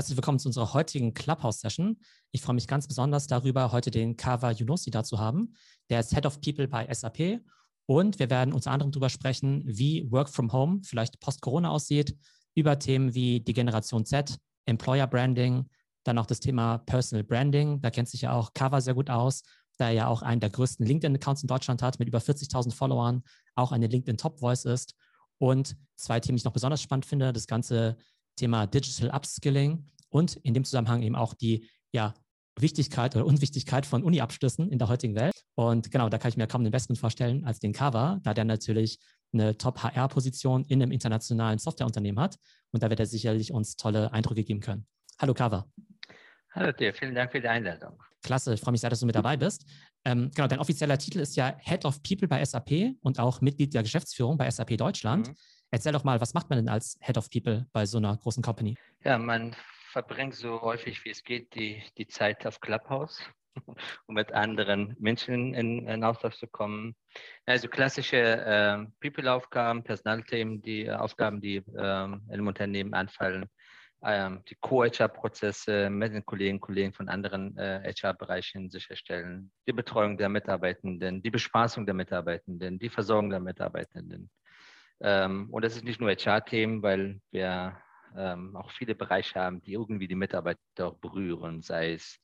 herzlich willkommen zu unserer heutigen Clubhouse-Session. Ich freue mich ganz besonders darüber, heute den Kava Yunusi da zu haben. Der ist Head of People bei SAP und wir werden unter anderem darüber sprechen, wie Work from Home vielleicht post-Corona aussieht, über Themen wie die Generation Z, Employer Branding, dann auch das Thema Personal Branding. Da kennt sich ja auch Kava sehr gut aus, da er ja auch einen der größten LinkedIn-Accounts in Deutschland hat mit über 40.000 Followern, auch eine LinkedIn Top Voice ist. Und zwei Themen, die ich noch besonders spannend finde, das ganze Thema Digital Upskilling und in dem Zusammenhang eben auch die ja, Wichtigkeit oder Unwichtigkeit von Uni-Abschlüssen in der heutigen Welt. Und genau, da kann ich mir kaum den besseren vorstellen als den Kava, da der natürlich eine Top-HR-Position in einem internationalen Softwareunternehmen hat. Und da wird er sicherlich uns tolle Eindrücke geben können. Hallo Kava. Hallo dir, vielen Dank für die Einladung. Klasse, ich freue mich sehr, dass du mit dabei bist. Ähm, genau, dein offizieller Titel ist ja Head of People bei SAP und auch Mitglied der Geschäftsführung bei SAP Deutschland. Mhm. Erzähl doch mal, was macht man denn als Head of People bei so einer großen Company? Ja, man verbringt so häufig wie es geht die, die Zeit auf Clubhouse, um mit anderen Menschen in, in Austausch zu kommen. Also klassische äh, People-Aufgaben, Personalthemen, die Aufgaben, die äh, im Unternehmen anfallen, ähm, die Co-HR-Prozesse mit den Kolleginnen und Kollegen von anderen äh, HR-Bereichen sicherstellen, die Betreuung der Mitarbeitenden, die Bespaßung der Mitarbeitenden, die Versorgung der Mitarbeitenden. Ähm, und das ist nicht nur HR-Themen, weil wir ähm, auch viele Bereiche haben, die irgendwie die Mitarbeiter berühren, sei es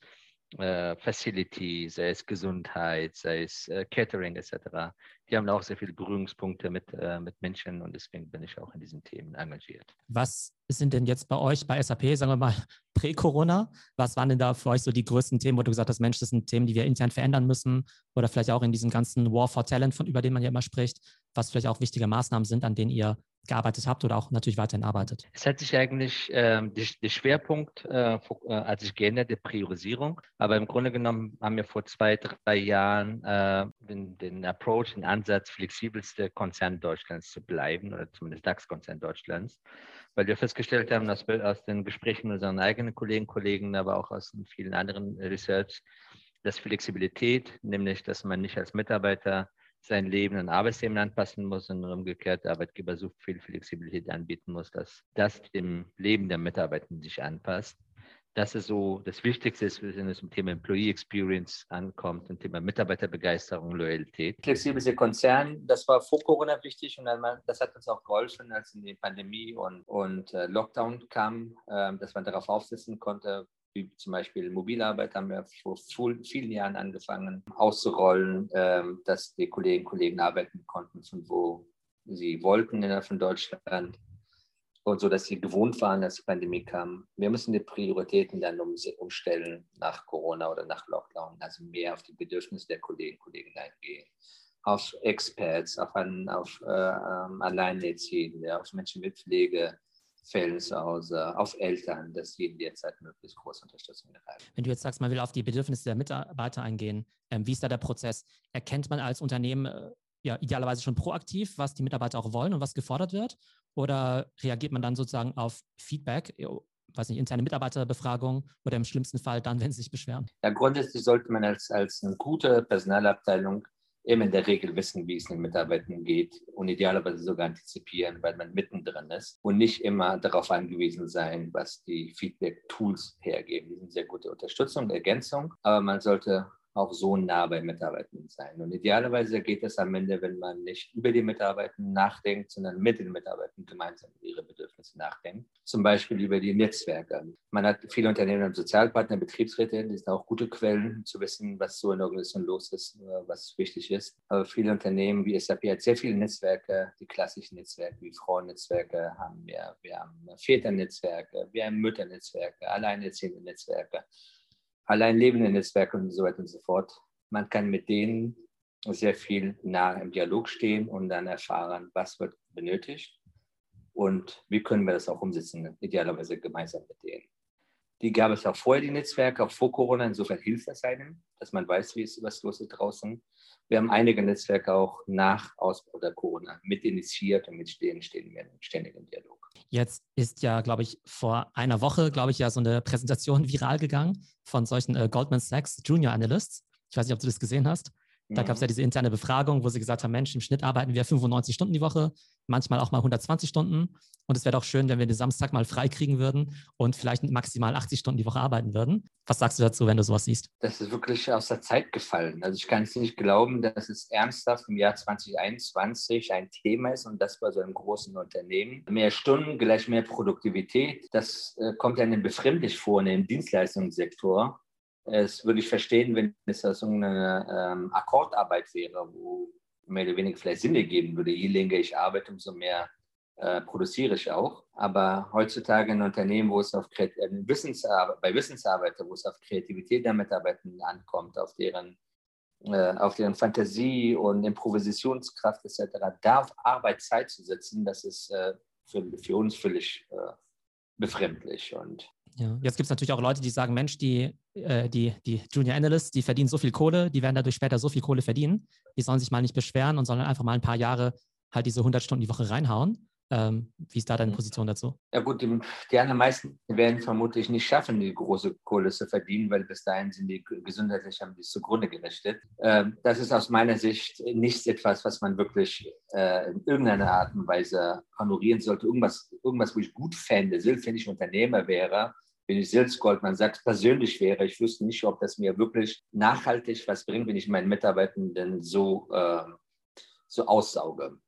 äh, Facility, sei es Gesundheit, sei es äh, Catering etc. Die haben auch sehr viele Berührungspunkte mit, äh, mit Menschen und deswegen bin ich auch in diesen Themen engagiert. Was sind denn jetzt bei euch bei SAP, sagen wir mal, prä-Corona? Was waren denn da für euch so die größten Themen, wo du gesagt hast, Mensch, das sind Themen, die wir intern verändern müssen oder vielleicht auch in diesem ganzen War for Talent, von über den man ja immer spricht, was vielleicht auch wichtige Maßnahmen sind, an denen ihr gearbeitet habt oder auch natürlich weiterhin arbeitet? Es hat sich eigentlich ähm, der Schwerpunkt äh, äh, hat sich geändert, der Priorisierung. Aber im Grunde genommen haben wir vor zwei, drei Jahren äh, den, den Approach, den Ansatz, flexibelste Konzern Deutschlands zu bleiben oder zumindest DAX-Konzern Deutschlands, weil wir festgestellt haben, dass wir aus den Gesprächen mit unseren eigenen Kolleginnen und Kollegen, aber auch aus vielen anderen Research, dass Flexibilität, nämlich dass man nicht als Mitarbeiter sein Leben an Arbeitsthemen anpassen muss und umgekehrt der Arbeitgeber so viel Flexibilität anbieten muss, dass das dem Leben der Mitarbeiter sich anpasst. Das ist so das Wichtigste, wenn es zum Thema Employee Experience ankommt, zum Thema Mitarbeiterbegeisterung, Loyalität. Flexible Konzern, das war vor Corona wichtig und das hat uns auch geholfen, als in die Pandemie und, und äh, Lockdown kam, ähm, dass man darauf aufsetzen konnte, wie zum Beispiel Mobilarbeit haben wir vor vielen Jahren angefangen auszurollen, ähm, dass die Kolleginnen und Kollegen arbeiten konnten, von wo sie wollten von Deutschland und so, dass sie gewohnt waren, als die Pandemie kam. Wir müssen die Prioritäten dann umstellen nach Corona oder nach Lockdown, also mehr auf die Bedürfnisse der Kolleginnen und Kollegen eingehen, auf Experts, auf, an, auf äh, ähm, Alleinerziehende, auf Menschen mit Pflege, Fällen zu Hause, auf Eltern, dass sie in der Zeit möglichst große Unterstützung erhalten. Wenn du jetzt sagst, man will auf die Bedürfnisse der Mitarbeiter eingehen, ähm, wie ist da der Prozess? Erkennt man als Unternehmen äh, ja idealerweise schon proaktiv, was die Mitarbeiter auch wollen und was gefordert wird? Oder reagiert man dann sozusagen auf Feedback, äh, weiß nicht, interne Mitarbeiterbefragung oder im schlimmsten Fall dann, wenn sie sich beschweren? Ja, grundsätzlich sollte man als, als eine gute Personalabteilung immer in der Regel wissen, wie es den Mitarbeitern geht und idealerweise sogar antizipieren, weil man mittendrin ist und nicht immer darauf angewiesen sein, was die Feedback-Tools hergeben. Die sind sehr gute Unterstützung, Ergänzung, aber man sollte auch so nah bei Mitarbeitern sein. Und idealerweise geht es am Ende, wenn man nicht über die Mitarbeiter nachdenkt, sondern mit den Mitarbeitern gemeinsam über ihre Bedürfnisse nachdenkt. Zum Beispiel über die Netzwerke. Man hat viele Unternehmen und Sozialpartner, Betriebsräte, die sind auch gute Quellen, zu wissen, was so in der Organisation los ist, was wichtig ist. Aber viele Unternehmen wie SAP hat sehr viele Netzwerke, die klassischen Netzwerke wie Frauennetzwerke haben wir, wir haben Väternetzwerke, wir haben Mütternetzwerke, alleinerziehende Netzwerke allein lebende Netzwerke und so weiter und so fort. Man kann mit denen sehr viel nah im Dialog stehen und dann erfahren, was wird benötigt und wie können wir das auch umsetzen, idealerweise gemeinsam mit denen. Die gab es auch vorher, die Netzwerke, auch vor Corona. Insofern hilft das einem, dass man weiß, wie es was los ist draußen. Wir haben einige Netzwerke auch nach Ausbruch der Corona mit initiiert und mit denen stehen wir in ständigem Dialog. Jetzt ist ja, glaube ich, vor einer Woche, glaube ich, ja so eine Präsentation viral gegangen von solchen äh, Goldman Sachs Junior Analysts. Ich weiß nicht, ob du das gesehen hast. Da gab es ja diese interne Befragung, wo sie gesagt haben, Mensch, im Schnitt arbeiten wir 95 Stunden die Woche, manchmal auch mal 120 Stunden. Und es wäre doch schön, wenn wir den Samstag mal frei kriegen würden und vielleicht maximal 80 Stunden die Woche arbeiten würden. Was sagst du dazu, wenn du sowas siehst? Das ist wirklich aus der Zeit gefallen. Also ich kann es nicht glauben, dass es ernsthaft im Jahr 2021 ein Thema ist und das bei so einem großen Unternehmen. Mehr Stunden gleich mehr Produktivität. Das äh, kommt ja einem befremdlich vor in dem Dienstleistungssektor es würde ich verstehen, wenn es so eine ähm, Akkordarbeit wäre, wo mehr oder weniger vielleicht Sinn ergeben würde. Je länger ich arbeite, umso mehr äh, produziere ich auch. Aber heutzutage in Unternehmen, wo es auf äh, Wissensarbeit, bei Wissensarbeitern, wo es auf Kreativität der Mitarbeiter ankommt, auf deren, äh, auf deren Fantasie und Improvisationskraft etc., darf Arbeit Zeit zu setzen, das ist äh, für, für uns völlig äh, befremdlich. Und ja, jetzt gibt es natürlich auch Leute, die sagen, Mensch, die, äh, die, die Junior Analysts, die verdienen so viel Kohle, die werden dadurch später so viel Kohle verdienen. Die sollen sich mal nicht beschweren und sollen einfach mal ein paar Jahre halt diese 100 Stunden die Woche reinhauen. Ähm, wie ist da deine Position dazu? Ja gut, die, die allermeisten werden vermutlich nicht schaffen, die große Kohle zu verdienen, weil bis dahin sind die gesundheitlich haben die zugrunde gerichtet. Ähm, das ist aus meiner Sicht nicht etwas, was man wirklich äh, in irgendeiner Art und Weise honorieren sollte. Irgendwas, irgendwas wo ich gut fände, selbst wenn ich Unternehmer wäre, wenn ich selbst Goldman Sachs persönlich wäre, ich wüsste nicht, ob das mir wirklich nachhaltig was bringt, wenn ich meinen Mitarbeitenden so, äh, so aussauge.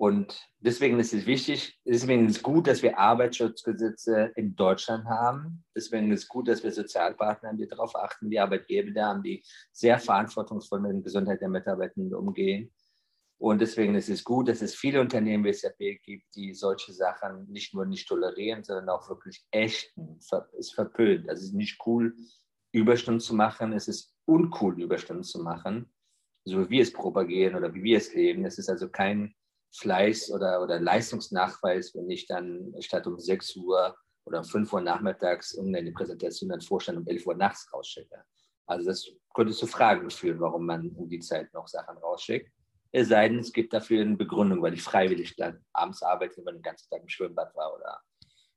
Und deswegen ist es wichtig, deswegen ist es gut, dass wir Arbeitsschutzgesetze in Deutschland haben. Deswegen ist es gut, dass wir Sozialpartner haben, die darauf achten, die Arbeitgeber haben, die sehr verantwortungsvoll mit der Gesundheit der Mitarbeitenden umgehen. Und deswegen ist es gut, dass es viele Unternehmen wie SAP gibt, die solche Sachen nicht nur nicht tolerieren, sondern auch wirklich ächten. Es verpönt. Also es ist nicht cool, Überstunden zu machen. Es ist uncool, Überstunden zu machen, so wie wir es propagieren oder wie wir es leben. Es ist also kein Fleiß oder, oder Leistungsnachweis, wenn ich dann statt um 6 Uhr oder um 5 Uhr nachmittags irgendeine Präsentation an Vorstand um 11 Uhr nachts rausschicke. Also das könnte zu Fragen führen, warum man um die Zeit noch Sachen rausschickt. Es sei denn, es gibt dafür eine Begründung, weil ich freiwillig dann abends arbeite, wenn man den ganzen Tag im Schwimmbad war oder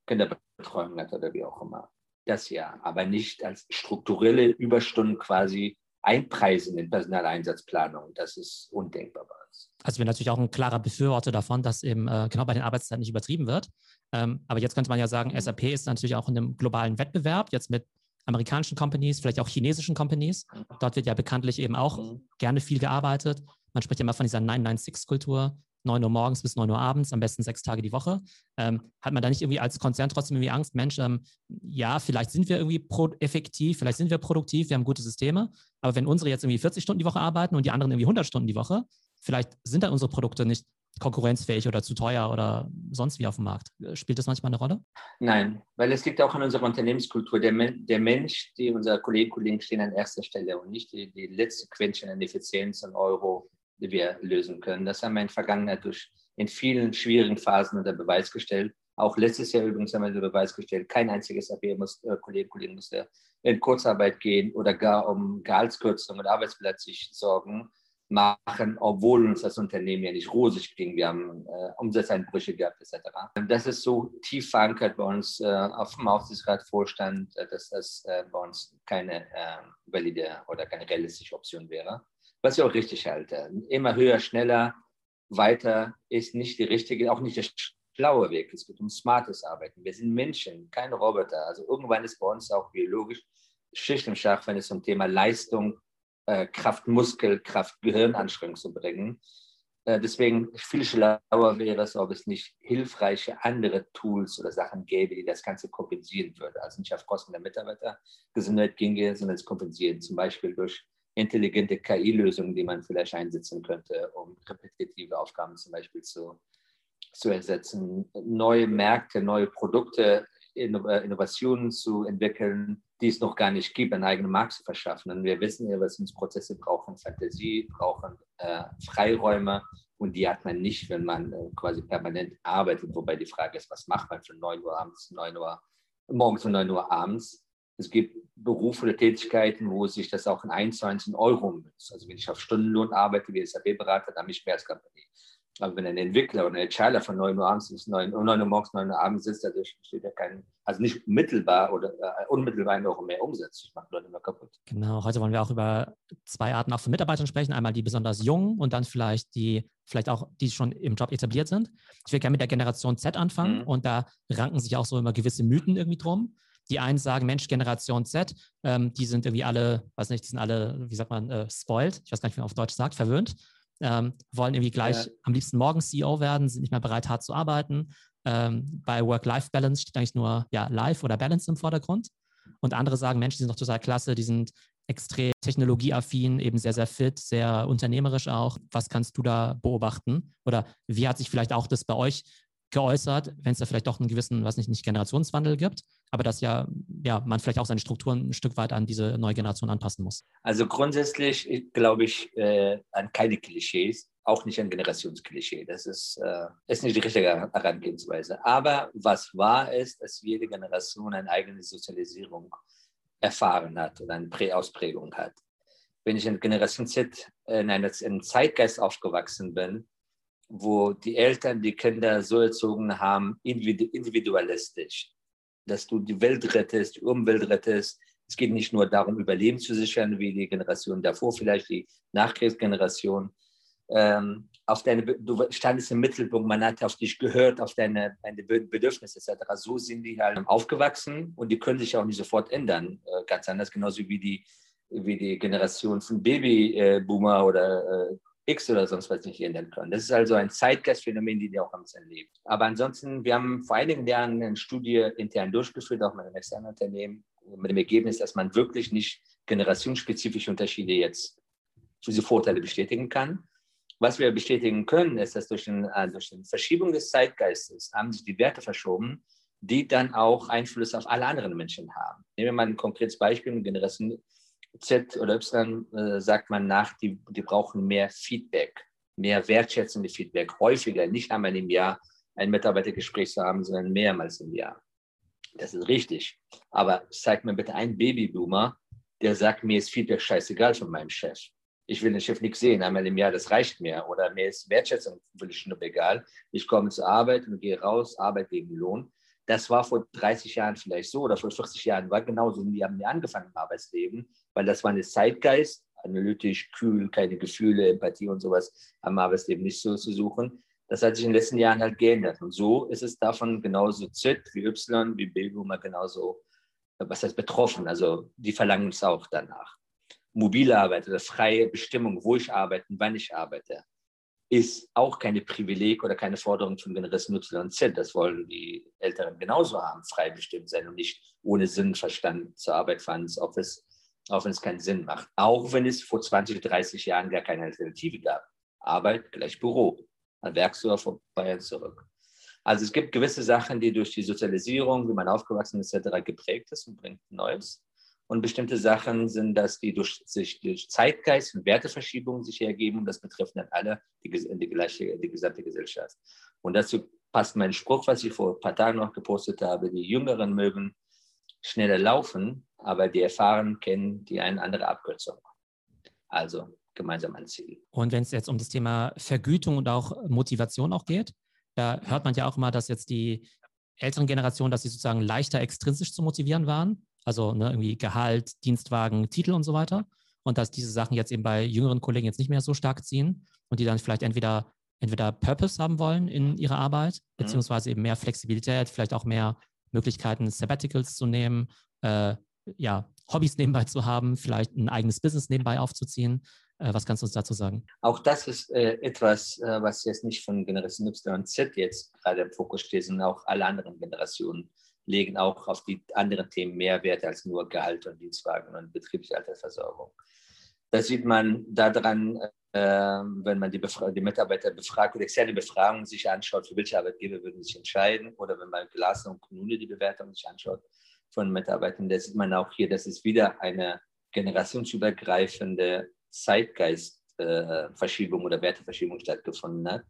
Kinderbetreuung hatte oder wie auch immer. Das ja, aber nicht als strukturelle Überstunden quasi einpreisen in Personaleinsatzplanung. Das ist undenkbar bei uns. Also wir natürlich auch ein klarer Befürworter davon, dass eben äh, genau bei den Arbeitszeiten nicht übertrieben wird. Ähm, aber jetzt könnte man ja sagen, mhm. SAP ist natürlich auch in einem globalen Wettbewerb, jetzt mit amerikanischen Companies, vielleicht auch chinesischen Companies. Mhm. Dort wird ja bekanntlich eben auch mhm. gerne viel gearbeitet. Man spricht ja immer von dieser 996-Kultur, 9 Uhr morgens bis 9 Uhr abends, am besten sechs Tage die Woche. Ähm, hat man da nicht irgendwie als Konzern trotzdem irgendwie Angst, Mensch, ähm, ja, vielleicht sind wir irgendwie effektiv, vielleicht sind wir produktiv, wir haben gute Systeme, aber wenn unsere jetzt irgendwie 40 Stunden die Woche arbeiten und die anderen irgendwie 100 Stunden die Woche, vielleicht sind dann unsere Produkte nicht konkurrenzfähig oder zu teuer oder sonst wie auf dem Markt. Spielt das manchmal eine Rolle? Nein, weil es liegt auch in unserer Unternehmenskultur. Der, der Mensch, die unsere Kolleginnen und Kollegen stehen an erster Stelle und nicht die, die letzte Quäntchen an Effizienz und Euro wir lösen können. Das haben wir in der Vergangenheit durch in vielen schwierigen Phasen unter Beweis gestellt. Auch letztes Jahr übrigens haben wir unter Beweis gestellt, kein einziges AP muss, äh, Kollegen musste in Kurzarbeit gehen oder gar um Gehaltskürzung und Arbeitsplatz sich sorgen machen, obwohl uns das Unternehmen ja nicht rosig ging. Wir haben äh, Umsatzeinbrüche gehabt etc. Das ist so tief verankert bei uns äh, auf dem Aufsichtsratvorstand, äh, dass das äh, bei uns keine äh, valide oder keine realistische Option wäre was ich auch richtig halte. Immer höher, schneller, weiter ist nicht die richtige, auch nicht der schlaue Weg. Es geht um smartes Arbeiten. Wir sind Menschen, keine Roboter. Also irgendwann ist bei uns auch biologisch Schicht im Schach, wenn es um Thema Leistung, äh, Kraft, Muskel, Kraft, Gehirnanstrengung zu bringen. Äh, deswegen viel schlauer wäre es, ob es nicht hilfreiche andere Tools oder Sachen gäbe, die das Ganze kompensieren würden. Also nicht auf Kosten der Mitarbeitergesundheit ginge, sondern es kompensieren, zum Beispiel durch intelligente KI-Lösungen, die man vielleicht einsetzen könnte, um repetitive Aufgaben zum Beispiel zu, zu ersetzen, neue Märkte, neue Produkte, äh, Innovationen zu entwickeln, die es noch gar nicht gibt, einen eigenen Markt zu verschaffen. Und wir wissen ja, was uns Prozesse brauchen, Fantasie, brauchen äh, Freiräume und die hat man nicht, wenn man äh, quasi permanent arbeitet. Wobei die Frage ist, was macht man von 9 Uhr abends, 9 Uhr morgens und 9 Uhr abends? Es gibt Berufe oder Tätigkeiten, wo sich das auch in 1 zu 1 in Euro münzt. Also wenn ich auf Stundenlohn arbeite wie SAP-Berater, dann habe ich mehr als Company. Aber wenn ein Entwickler oder ein Entscheider von 9 Uhr abends bis 9, 9 Uhr morgens, 9 Uhr abends sitzt, da steht ja kein, also nicht mittelbar oder äh, unmittelbar noch mehr Umsatz. Das macht Leute immer kaputt. Genau, heute wollen wir auch über zwei Arten auch von Mitarbeitern sprechen. Einmal die besonders jungen und dann vielleicht die, vielleicht auch die schon im Job etabliert sind. Ich will gerne mit der Generation Z anfangen mhm. und da ranken sich auch so immer gewisse Mythen irgendwie drum. Die einen sagen, Mensch, Generation Z, ähm, die sind irgendwie alle, weiß nicht, die sind alle, wie sagt man, äh, spoiled, ich weiß gar nicht, wie man auf Deutsch sagt, verwöhnt ähm, wollen irgendwie gleich ja. am liebsten morgen CEO werden, sind nicht mehr bereit, hart zu arbeiten. Ähm, bei Work-Life-Balance steht eigentlich nur ja, Life oder Balance im Vordergrund. Und andere sagen, Mensch, die sind doch total klasse, die sind extrem technologieaffin, eben sehr, sehr fit, sehr unternehmerisch auch. Was kannst du da beobachten? Oder wie hat sich vielleicht auch das bei euch geäußert, wenn es da vielleicht doch einen gewissen, was nicht, nicht Generationswandel gibt, aber dass ja, ja man vielleicht auch seine Strukturen ein Stück weit an diese neue Generation anpassen muss. Also grundsätzlich glaube ich äh, an keine Klischees, auch nicht an Generationsklischee. Das ist, äh, ist nicht die richtige Herangehensweise. Aber was wahr ist, dass jede Generation eine eigene Sozialisierung erfahren hat und eine Präausprägung hat. Wenn ich in Generation Z in einem Zeitgeist aufgewachsen bin, wo die Eltern die Kinder so erzogen haben, individualistisch, dass du die Welt rettest, die Umwelt rettest. Es geht nicht nur darum, Überleben zu sichern, wie die Generation davor, vielleicht die Nachkriegsgeneration. Ähm, auf deine, du standest im Mittelpunkt, man hat auf dich gehört, auf deine, deine Bedürfnisse etc. So sind die halt aufgewachsen und die können sich auch nicht sofort ändern. Äh, ganz anders, genauso wie die, wie die Generation von Babyboomer oder äh, X oder sonst was nicht ändern können. Das ist also ein Zeitgeistphänomen, die wir auch am erleben. Aber ansonsten, wir haben vor einigen Jahren eine Studie intern durchgeführt, auch mit einem externen Unternehmen, mit dem Ergebnis, dass man wirklich nicht generationsspezifische Unterschiede jetzt für diese Vorteile bestätigen kann. Was wir bestätigen können, ist, dass durch, den, äh, durch die Verschiebung des Zeitgeistes haben sich die Werte verschoben, die dann auch Einfluss auf alle anderen Menschen haben. Nehmen wir mal ein konkretes Beispiel, Generation Z oder Y äh, sagt man nach, die, die brauchen mehr Feedback, mehr wertschätzende Feedback, häufiger, nicht einmal im Jahr ein Mitarbeitergespräch zu haben, sondern mehrmals im Jahr. Das ist richtig. Aber zeig mir bitte einen Babyboomer, der sagt, mir ist Feedback scheißegal von meinem Chef. Ich will den Chef nicht sehen, einmal im Jahr, das reicht mir. Oder mir ist Wertschätzung völlig nur egal. Ich komme zur Arbeit und gehe raus, Arbeit gegen Lohn. Das war vor 30 Jahren vielleicht so oder vor 40 Jahren war genauso. Wir haben nie angefangen im Arbeitsleben, weil das war ein Zeitgeist, analytisch, kühl, keine Gefühle, Empathie und sowas am Arbeitsleben nicht so zu suchen. Das hat sich in den letzten Jahren halt geändert. Und so ist es davon genauso Z wie Y, wie Bildboomer genauso, was heißt betroffen. Also die verlangen es auch danach. Mobile Arbeit oder freie Bestimmung, wo ich arbeite und wann ich arbeite ist auch keine Privileg oder keine Forderung von Generation Y und Z. Das wollen die Älteren genauso haben, frei bestimmt sein und nicht ohne Sinn, Verstand zur Arbeit fahren, auch, es, auch wenn es keinen Sinn macht. Auch wenn es vor 20, 30 Jahren gar keine Alternative gab. Arbeit gleich Büro. Dann werkst du auf Bayern zurück. Also es gibt gewisse Sachen, die durch die Sozialisierung, wie man aufgewachsen ist, etc. geprägt ist und bringt Neues. Und bestimmte Sachen sind das, die durch, sich durch Zeitgeist und Werteverschiebungen sich ergeben. Und das betrifft dann alle, die, die, gleiche, die gesamte Gesellschaft. Und dazu passt mein Spruch, was ich vor ein paar Tagen noch gepostet habe. Die Jüngeren mögen schneller laufen, aber die Erfahrenen kennen die eine andere Abkürzung. Also gemeinsam ein Ziel. Und wenn es jetzt um das Thema Vergütung und auch Motivation auch geht, da hört man ja auch immer, dass jetzt die älteren Generationen, dass sie sozusagen leichter extrinsisch zu motivieren waren also ne, irgendwie Gehalt, Dienstwagen, Titel und so weiter. Und dass diese Sachen jetzt eben bei jüngeren Kollegen jetzt nicht mehr so stark ziehen und die dann vielleicht entweder, entweder Purpose haben wollen in ihrer Arbeit, mhm. beziehungsweise eben mehr Flexibilität, vielleicht auch mehr Möglichkeiten, Sabbaticals zu nehmen, äh, ja, Hobbys nebenbei zu haben, vielleicht ein eigenes Business nebenbei aufzuziehen. Äh, was kannst du uns dazu sagen? Auch das ist äh, etwas, äh, was jetzt nicht von Generation Y und Z jetzt gerade im Fokus steht, sondern auch alle anderen Generationen legen auch auf die anderen Themen mehr Wert als nur Gehalt und Dienstwagen und betriebliche Altersversorgung. Das sieht man daran, äh, wenn man die, die Mitarbeiter befragt oder externe Befragungen sich anschaut, für welche Arbeitgeber würden sich entscheiden oder wenn man Glasner und Kommune die Bewertung sich anschaut von Mitarbeitern, da sieht man auch hier, dass es wieder eine generationsübergreifende Zeitgeistverschiebung äh, oder Werteverschiebung stattgefunden hat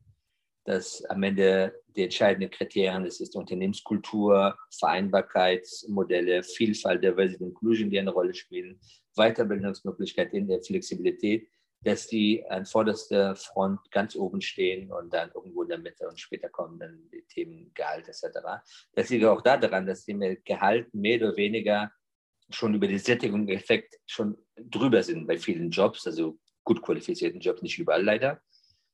dass am Ende die entscheidenden Kriterien das ist Unternehmenskultur, Vereinbarkeitsmodelle, Vielfalt, Diversity, Inclusion, die eine Rolle spielen, Weiterbildungsmöglichkeiten, der Flexibilität. dass die an vorderster Front ganz oben stehen und dann irgendwo in der Mitte und später kommen dann die Themen Gehalt etc. Das liegt auch daran, dass die mit Gehalt mehr oder weniger schon über den Sättigungseffekt schon drüber sind bei vielen Jobs, also gut qualifizierten Jobs, nicht überall leider,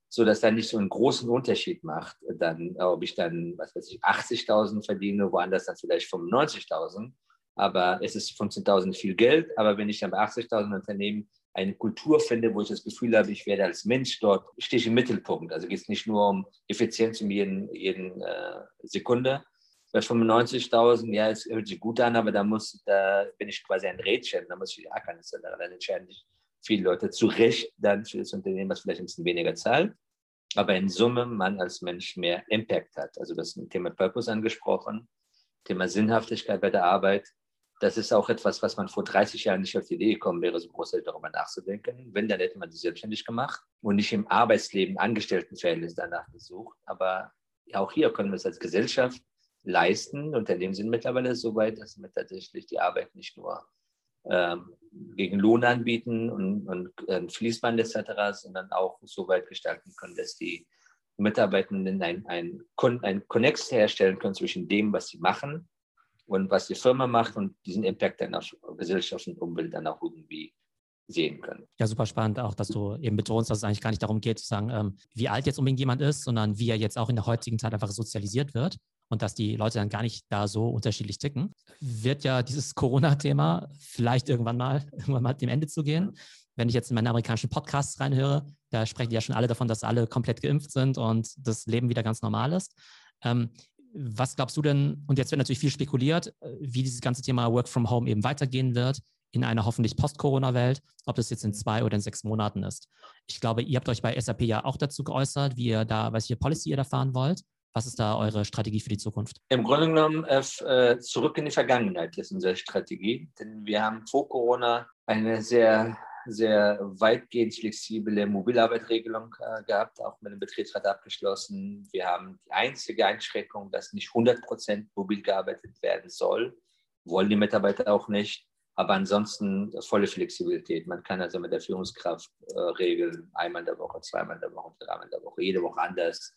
so dass da nicht so einen großen Unterschied macht, dann ob ich dann, was weiß ich, 80.000 verdiene, woanders dann vielleicht 95.000, aber es ist 15.000 viel Geld, aber wenn ich dann bei 80.000 Unternehmen eine Kultur finde, wo ich das Gefühl habe, ich werde als Mensch dort, stehe ich im Mittelpunkt. Also geht es nicht nur um Effizienz in jeden, jeden äh, Sekunde. Bei 95.000, ja, es hört sich gut an, aber da, muss, da bin ich quasi ein Rädchen, da muss ich ackern. Dann entscheiden sich viele Leute zu Recht dann für das Unternehmen, was vielleicht ein bisschen weniger zahlt, aber in Summe man als Mensch mehr Impact hat. Also das Thema Purpose angesprochen, Thema Sinnhaftigkeit bei der Arbeit das ist auch etwas, was man vor 30 Jahren nicht auf die Idee gekommen wäre, so groß darüber nachzudenken. Wenn, dann hätte man sich selbstständig gemacht und nicht im Arbeitsleben Angestelltenverhältnis danach gesucht. Aber auch hier können wir es als Gesellschaft leisten. Unternehmen sind mittlerweile so weit, dass wir tatsächlich die Arbeit nicht nur ähm, gegen Lohn anbieten und, und äh, Fließband etc., sondern auch so weit gestalten können, dass die Mitarbeitenden ein, ein, ein Connex herstellen können zwischen dem, was sie machen und was die Firma macht und diesen Impact dann auf Gesellschaft und Umwelt dann auch irgendwie sehen können. Ja, super spannend auch, dass du eben betonst, dass es eigentlich gar nicht darum geht, zu sagen, ähm, wie alt jetzt unbedingt jemand ist, sondern wie er jetzt auch in der heutigen Zeit einfach sozialisiert wird und dass die Leute dann gar nicht da so unterschiedlich ticken. Wird ja dieses Corona-Thema vielleicht irgendwann mal, irgendwann mal dem Ende zu gehen. Wenn ich jetzt in meine amerikanischen Podcasts reinhöre, da sprechen ja schon alle davon, dass alle komplett geimpft sind und das Leben wieder ganz normal ist. Ähm, was glaubst du denn, und jetzt wird natürlich viel spekuliert, äh, wie dieses ganze Thema Work from Home eben weitergehen wird in einer hoffentlich Post-Corona-Welt, ob das jetzt in zwei oder in sechs Monaten ist. Ich glaube, ihr habt euch bei SAP ja auch dazu geäußert, wie ihr da, welche Policy ihr da fahren wollt. Was ist da eure Strategie für die Zukunft? Im Grunde genommen äh, äh zurück in die Vergangenheit ist unsere Strategie, denn wir haben vor Corona eine sehr sehr weitgehend flexible Mobilarbeitregelung äh, gehabt, auch mit dem Betriebsrat abgeschlossen. Wir haben die einzige Einschränkung, dass nicht 100 Prozent mobil gearbeitet werden soll. Wollen die Mitarbeiter auch nicht. Aber ansonsten volle Flexibilität. Man kann also mit der Führungskraft äh, regeln, einmal in der Woche, zweimal in der Woche, dreimal in der Woche, jede Woche anders.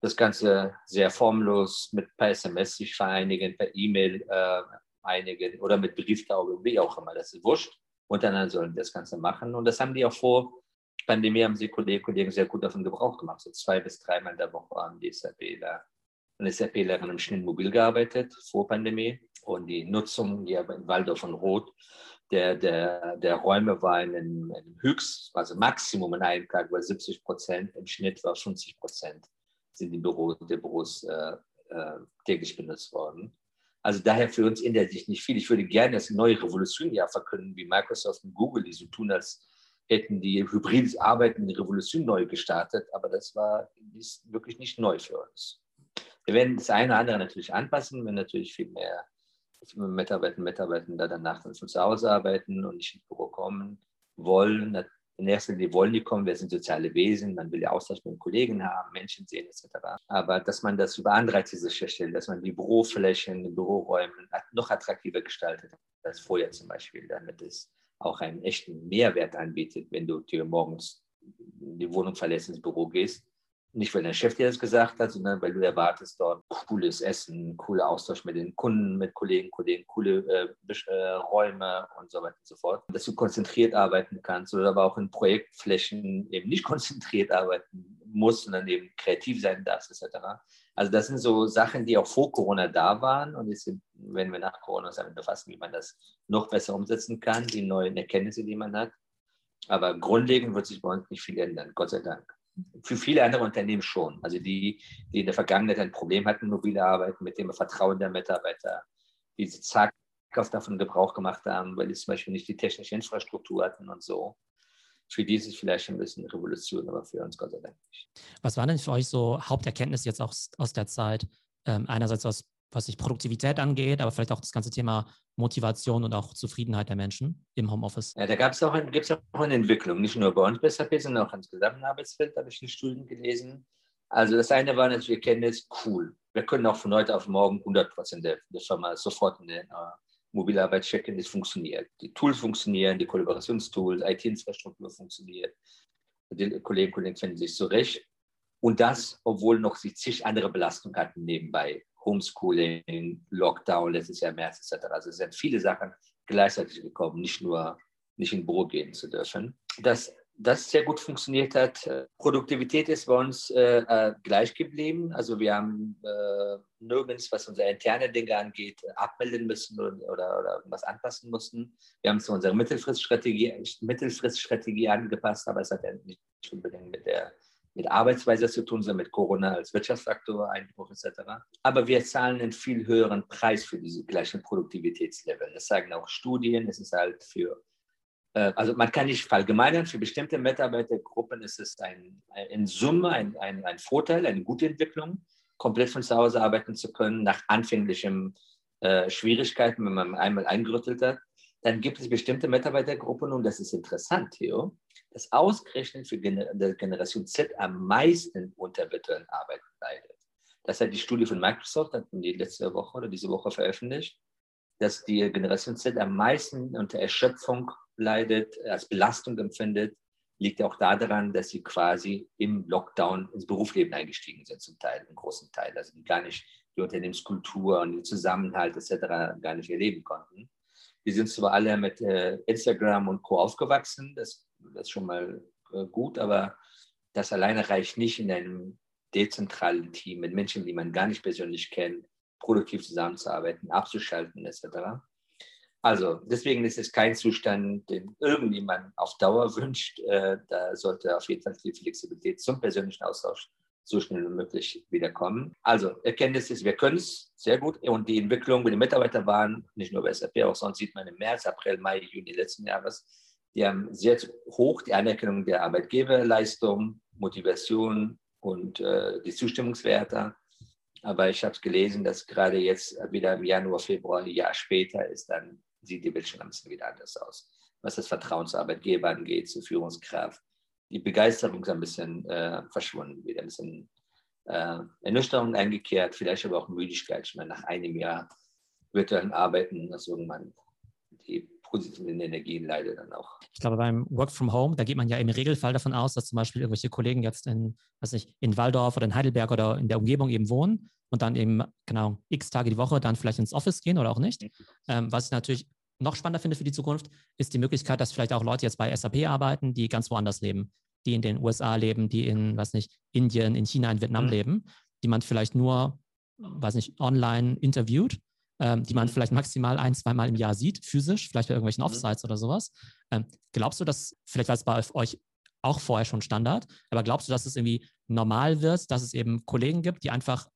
Das Ganze sehr formlos mit per SMS sich vereinigen, per E-Mail äh, einigen oder mit Brieftaube, wie auch immer. Das ist wurscht untereinander sollen das Ganze machen. Und das haben die auch vor Pandemie, haben sie Kollegen sehr gut davon Gebrauch gemacht. So zwei bis dreimal in der Woche haben die SAPler und SAPlerinnen im Schnitt mobil gearbeitet vor Pandemie. Und die Nutzung hier in Waldorf und Roth der, der, der Räume war in einem, Höchst, also Maximum in einem Tag war 70 Prozent, im Schnitt war 50 Prozent sind die Büros, die Büros äh, äh, täglich benutzt worden. Also daher für uns ändert sich nicht viel. Ich würde gerne das neue Revolution verkünden, wie Microsoft und Google, die so tun, als hätten die hybrides Arbeiten die Revolution neu gestartet. Aber das war ist wirklich nicht neu für uns. Wir werden das eine oder andere natürlich anpassen, wenn natürlich viel mehr Mitarbeiter und Mitarbeiter da danach von zu Hause arbeiten und nicht ins Büro kommen wollen in erster Linie wollen die kommen, wir sind soziale Wesen, man will ja Austausch mit den Kollegen haben, Menschen sehen etc. Aber dass man das über Anreize sicherstellt, dass man die Büroflächen, die Büroräume noch attraktiver gestaltet als vorher zum Beispiel, damit es auch einen echten Mehrwert anbietet, wenn du dir morgens die Wohnung verlässt, ins Büro gehst nicht, weil der Chef dir das gesagt hat, sondern weil du erwartest dort cooles Essen, cooler Austausch mit den Kunden, mit Kollegen, Kollegen, coole äh, äh, Räume und so weiter und so fort. Dass du konzentriert arbeiten kannst oder aber auch in Projektflächen eben nicht konzentriert arbeiten musst, sondern eben kreativ sein darfst, etc. Also das sind so Sachen, die auch vor Corona da waren und jetzt werden wir nach Corona uns damit befassen, wie man das noch besser umsetzen kann, die neuen Erkenntnisse, die man hat. Aber grundlegend wird sich bei uns nicht viel ändern, Gott sei Dank für viele andere Unternehmen schon. Also die, die in der Vergangenheit ein Problem hatten, mobile Arbeiten, mit dem Vertrauen der Mitarbeiter, die zaghaft davon Gebrauch gemacht haben, weil sie zum Beispiel nicht die technische Infrastruktur hatten und so. Für die ist es vielleicht ein bisschen Revolution, aber für uns Gott sei Dank nicht. Was waren denn für euch so Haupterkenntnisse jetzt auch aus der Zeit? Ähm, einerseits aus was sich Produktivität angeht, aber vielleicht auch das ganze Thema Motivation und auch Zufriedenheit der Menschen im Homeoffice. Ja, da gab es auch, auch eine Entwicklung, nicht nur bei uns bei SAP, sondern auch im Arbeitsfeld, habe ich in Studien gelesen. Also das eine war natürlich, wir kennen es, cool. Wir können auch von heute auf morgen 100 Prozent der, der Firma sofort in den, mobile Arbeit checken, es funktioniert. Die Tools funktionieren, die Kollaborationstools, IT-Infrastruktur funktioniert. Die Kolleginnen und Kollegen finden sich zurecht. Und das, obwohl noch sie zig andere Belastungen hatten nebenbei. Homeschooling, Lockdown letztes Jahr März etc. Also es sind viele Sachen gleichzeitig gekommen, nicht nur nicht in Büro gehen zu dürfen. Das das sehr gut funktioniert hat. Produktivität ist bei uns äh, äh, gleich geblieben. Also wir haben äh, nirgends, was unsere interne Dinge angeht, abmelden müssen oder, oder, irgendwas anpassen mussten. Wir haben zu unserer Mittelfriststrategie, Mittelfriststrategie angepasst, aber es hat ja nicht unbedingt mit der mit Arbeitsweise zu tun, sondern mit Corona als Wirtschaftsfaktor, Einbruch etc. Aber wir zahlen einen viel höheren Preis für diese gleichen Produktivitätslevel. Das sagen auch Studien. Es ist halt für äh, also man kann nicht verallgemeinern, für bestimmte Mitarbeitergruppen ist es ein, in Summe ein, ein, ein Vorteil, eine gute Entwicklung, komplett von zu Hause arbeiten zu können, nach anfänglichen äh, Schwierigkeiten, wenn man einmal eingerüttelt hat. Dann gibt es bestimmte Mitarbeitergruppen, und das ist interessant, Theo, dass ausgerechnet für Generation Z am meisten unter virtuellen Arbeiten leidet. Das hat die Studie von Microsoft, hat die letzte Woche oder diese Woche veröffentlicht, dass die Generation Z am meisten unter Erschöpfung leidet, als Belastung empfindet, liegt auch daran, dass sie quasi im Lockdown ins Berufsleben eingestiegen sind, zum Teil, im großen Teil. Also die gar nicht die Unternehmenskultur und den Zusammenhalt etc. gar nicht erleben konnten. Wir sind zwar alle mit äh, Instagram und Co. aufgewachsen, das, das ist schon mal äh, gut, aber das alleine reicht nicht in einem dezentralen Team mit Menschen, die man gar nicht persönlich kennt, produktiv zusammenzuarbeiten, abzuschalten etc. Also deswegen ist es kein Zustand, den irgendjemand auf Dauer wünscht. Äh, da sollte auf jeden Fall die Flexibilität zum persönlichen Austausch so schnell wie möglich wiederkommen. Also Erkenntnis ist, wir können es sehr gut und die Entwicklung mit den Mitarbeitern waren, nicht nur bei SAP, auch sonst sieht man im März, April, Mai, Juni letzten Jahres, die haben sehr hoch die Anerkennung der Arbeitgeberleistung, Motivation und äh, die Zustimmungswerte. Aber ich habe gelesen, dass gerade jetzt wieder im Januar, Februar, ein Jahr später ist dann sieht die bisschen wieder anders aus. Was das Vertrauen zu Arbeitgeber angeht, zur Führungskraft. Die Begeisterung ist ein bisschen äh, verschwunden, wieder ein bisschen äh, Ernüchterung eingekehrt, vielleicht aber auch Müdigkeit. Ich meine, nach einem Jahr virtuellen Arbeiten, dass irgendwann die positiven Energien leider dann auch. Ich glaube, beim Work from Home, da geht man ja im Regelfall davon aus, dass zum Beispiel irgendwelche Kollegen jetzt in, weiß nicht, in Waldorf oder in Heidelberg oder in der Umgebung eben wohnen und dann eben, genau, x Tage die Woche dann vielleicht ins Office gehen oder auch nicht. Mhm. Ähm, was ich natürlich noch spannender finde für die Zukunft, ist die Möglichkeit, dass vielleicht auch Leute jetzt bei SAP arbeiten, die ganz woanders leben, die in den USA leben, die in, weiß nicht, Indien, in China, in Vietnam mhm. leben, die man vielleicht nur, weiß nicht, online interviewt, ähm, die man mhm. vielleicht maximal ein, zweimal im Jahr sieht, physisch, vielleicht bei irgendwelchen mhm. Offsites mhm. oder sowas. Ähm, glaubst du, dass, vielleicht war es bei euch auch vorher schon Standard, aber glaubst du, dass es irgendwie normal wird, dass es eben Kollegen gibt, die einfach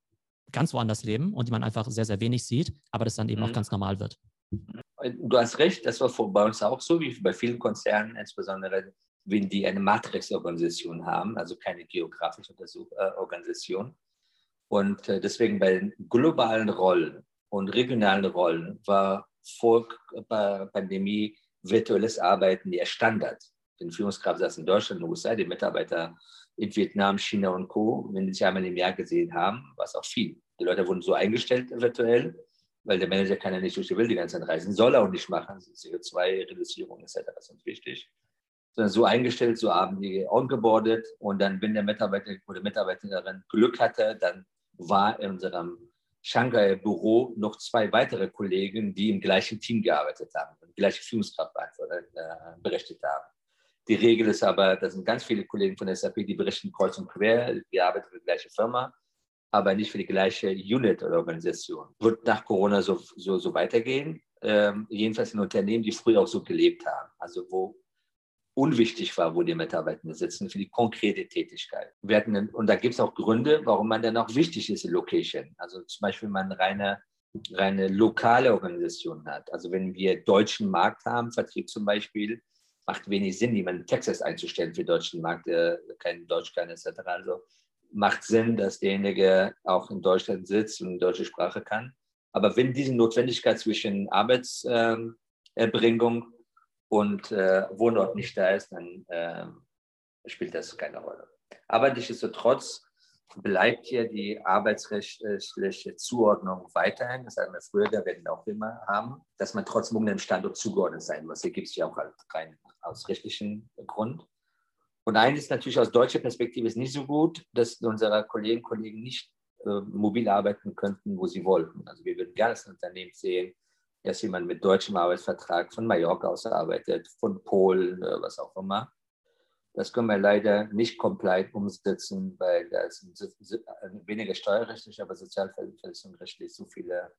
ganz woanders leben und die man einfach sehr, sehr wenig sieht, aber das dann eben mhm. auch ganz normal wird. Du hast recht, das war bei uns auch so, wie bei vielen Konzernen, insbesondere wenn die eine Matrix-Organisation haben, also keine geografische äh, Organisation. Und äh, deswegen bei globalen Rollen und regionalen Rollen war vor der Pandemie virtuelles Arbeiten der Standard. Die Führungskraft saß in Deutschland, in USA, die Mitarbeiter in Vietnam, China und Co., wenn sie sich einmal im Jahr gesehen haben, war es auch viel. Die Leute wurden so eingestellt virtuell, weil der Manager kann ja nicht durch die Welt die ganze Zeit reisen, soll er auch nicht machen. CO2-Reduzierung etc. sind wichtig. Sondern so eingestellt, so haben die ongeboardet und dann, wenn der Mitarbeiter oder Mitarbeiterin Glück hatte, dann war in unserem Shanghai-Büro noch zwei weitere Kollegen, die im gleichen Team gearbeitet haben und gleiche Führungskraft äh, berechtigt haben. Die Regel ist aber, da sind ganz viele Kollegen von SAP, die berichten kreuz und quer, die arbeiten für die gleiche Firma, aber nicht für die gleiche Unit oder Organisation. Wird nach Corona so, so, so weitergehen. Ähm, jedenfalls in Unternehmen, die früher auch so gelebt haben, also wo unwichtig war, wo die Mitarbeiter sitzen, für die konkrete Tätigkeit. Wir hatten, und da gibt es auch Gründe, warum man dann auch wichtig ist in Location. Also zum Beispiel, wenn man reine, reine lokale Organisation hat. Also wenn wir deutschen Markt haben, Vertrieb zum Beispiel, macht wenig Sinn, jemanden in Texas einzustellen für den deutschen Markt, der kein Deutsch kann etc. Also macht Sinn, dass derjenige auch in Deutschland sitzt und deutsche Sprache kann. Aber wenn diese Notwendigkeit zwischen Arbeitserbringung ähm, und äh, Wohnort nicht da ist, dann äh, spielt das keine Rolle. Aber nichtsdestotrotz bleibt hier die arbeitsrechtliche Zuordnung weiterhin. Das haben wir früher, da werden wir auch immer haben, dass man trotzdem um den Standort zugeordnet sein muss. Hier gibt es ja auch halt rein aus rechtlichen Grund. Und eines ist natürlich aus deutscher Perspektive ist nicht so gut, dass unsere Kolleginnen und Kollegen nicht äh, mobil arbeiten könnten, wo sie wollten. Also wir würden gerne das Unternehmen sehen, dass jemand mit deutschem Arbeitsvertrag von Mallorca aus arbeitet, von Polen, äh, was auch immer. Das können wir leider nicht komplett umsetzen, weil da sind weniger steuerrechtlich, aber sozialversicherungsrechtlich so viele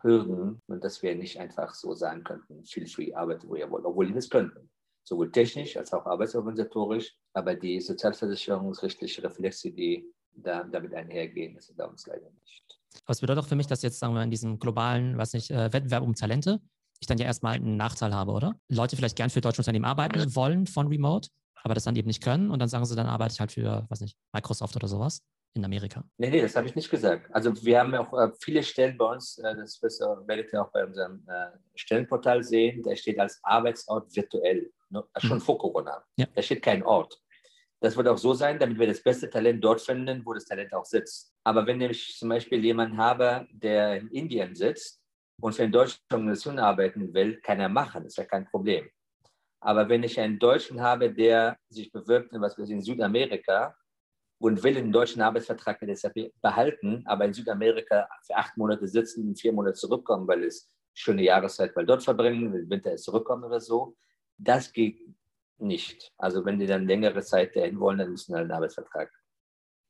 Hürden und dass wir nicht einfach so sagen könnten, feel free, arbeite wo ihr wollt, obwohl wir das könnten. Sowohl technisch als auch arbeitsorganisatorisch, aber die sozialversicherungsrechtliche Reflexe, die da, damit einhergehen, ist da uns leider nicht. Aber es bedeutet auch für mich, dass jetzt, sagen wir, in diesem globalen, was nicht, äh, Wettbewerb um Talente, ich dann ja erstmal einen Nachteil habe, oder? Leute vielleicht gern für deutsche Unternehmen arbeiten wollen von Remote, aber das dann eben nicht können und dann sagen sie, dann arbeite ich halt für, was nicht, Microsoft oder sowas in Amerika. Nee, nee, das habe ich nicht gesagt. Also wir haben auch äh, viele Stellen bei uns, äh, das werdet ihr auch bei unserem äh, Stellenportal sehen, der steht als Arbeitsort virtuell, ne? schon mhm. vor Corona. Ja. Da steht kein Ort. Das wird auch so sein, damit wir das beste Talent dort finden, wo das Talent auch sitzt. Aber wenn ich zum Beispiel jemanden habe, der in Indien sitzt und für eine deutsche Organisation arbeiten will, kann er machen, das ist ja kein Problem. Aber wenn ich einen Deutschen habe, der sich bewirbt in was weiß ich, in Südamerika und will einen deutschen Arbeitsvertrag mit SAP behalten, aber in Südamerika für acht Monate sitzen und vier Monate zurückkommen, weil es schöne Jahreszeit weil dort verbringen, im Winter ist zurückkommen oder so, das geht nicht. Also wenn die dann längere Zeit dahin wollen, dann müssen sie einen Arbeitsvertrag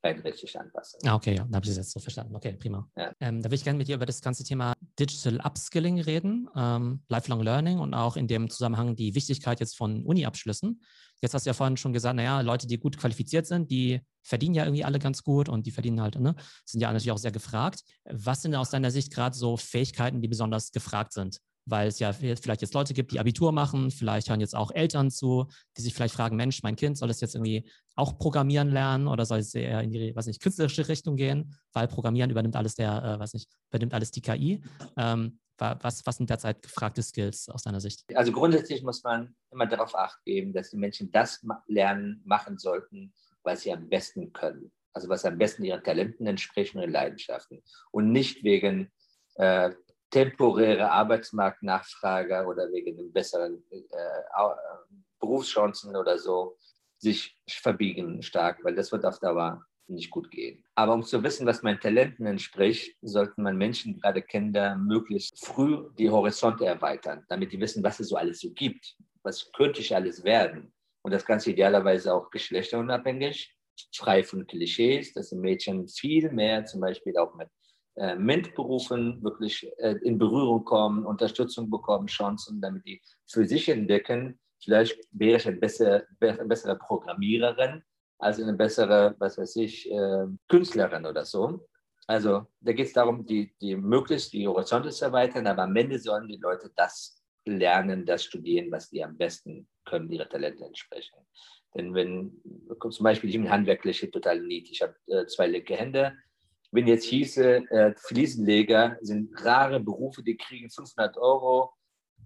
rein richtig anpassen. Ah, okay, ja, da habe ich es jetzt so verstanden. Okay, prima. Ja. Ähm, da würde ich gerne mit dir über das ganze Thema Digital Upskilling reden, ähm, Lifelong Learning und auch in dem Zusammenhang die Wichtigkeit jetzt von Uni-Abschlüssen. Jetzt hast du ja vorhin schon gesagt, naja, Leute, die gut qualifiziert sind, die verdienen ja irgendwie alle ganz gut und die verdienen halt, ne, sind ja natürlich auch sehr gefragt. Was sind aus deiner Sicht gerade so Fähigkeiten, die besonders gefragt sind? Weil es ja vielleicht jetzt Leute gibt, die Abitur machen, vielleicht hören jetzt auch Eltern zu, die sich vielleicht fragen, Mensch, mein Kind soll es jetzt irgendwie auch programmieren lernen oder soll es eher in die, was nicht, künstlerische Richtung gehen, weil Programmieren übernimmt alles der, äh, was nicht, übernimmt alles die KI. Ähm, was, was sind derzeit gefragte Skills aus deiner Sicht? Also grundsätzlich muss man immer darauf acht geben, dass die Menschen das lernen, machen sollten, was sie am besten können. Also was am besten ihren Talenten entspricht und ihren Leidenschaften. Und nicht wegen äh, temporäre Arbeitsmarktnachfrage oder wegen den besseren äh, Berufschancen oder so sich verbiegen stark, weil das wird auf Dauer nicht gut gehen. Aber um zu wissen, was meinen Talenten entspricht, sollten man Menschen, gerade Kinder, möglichst früh die Horizonte erweitern, damit die wissen, was es so alles so gibt. Was könnte ich alles werden? Und das Ganze idealerweise auch geschlechterunabhängig, frei von Klischees, dass die Mädchen viel mehr zum Beispiel auch mit äh, MINT-Berufen wirklich äh, in Berührung kommen, Unterstützung bekommen, Chancen, damit die für sich entdecken, vielleicht wäre ich eine bessere, eine bessere Programmiererin als eine bessere, was weiß ich, äh, Künstlerin oder so. Also da geht es darum, die, die möglichst die Horizonte zu erweitern, aber am Ende sollen die Leute das lernen, das studieren, was die am besten können, ihre Talente entsprechen. Denn wenn zum Beispiel ich bin handwerklich total nied, ich habe äh, zwei linke Hände, wenn jetzt hieße, äh, Fliesenleger sind rare Berufe, die kriegen 500 Euro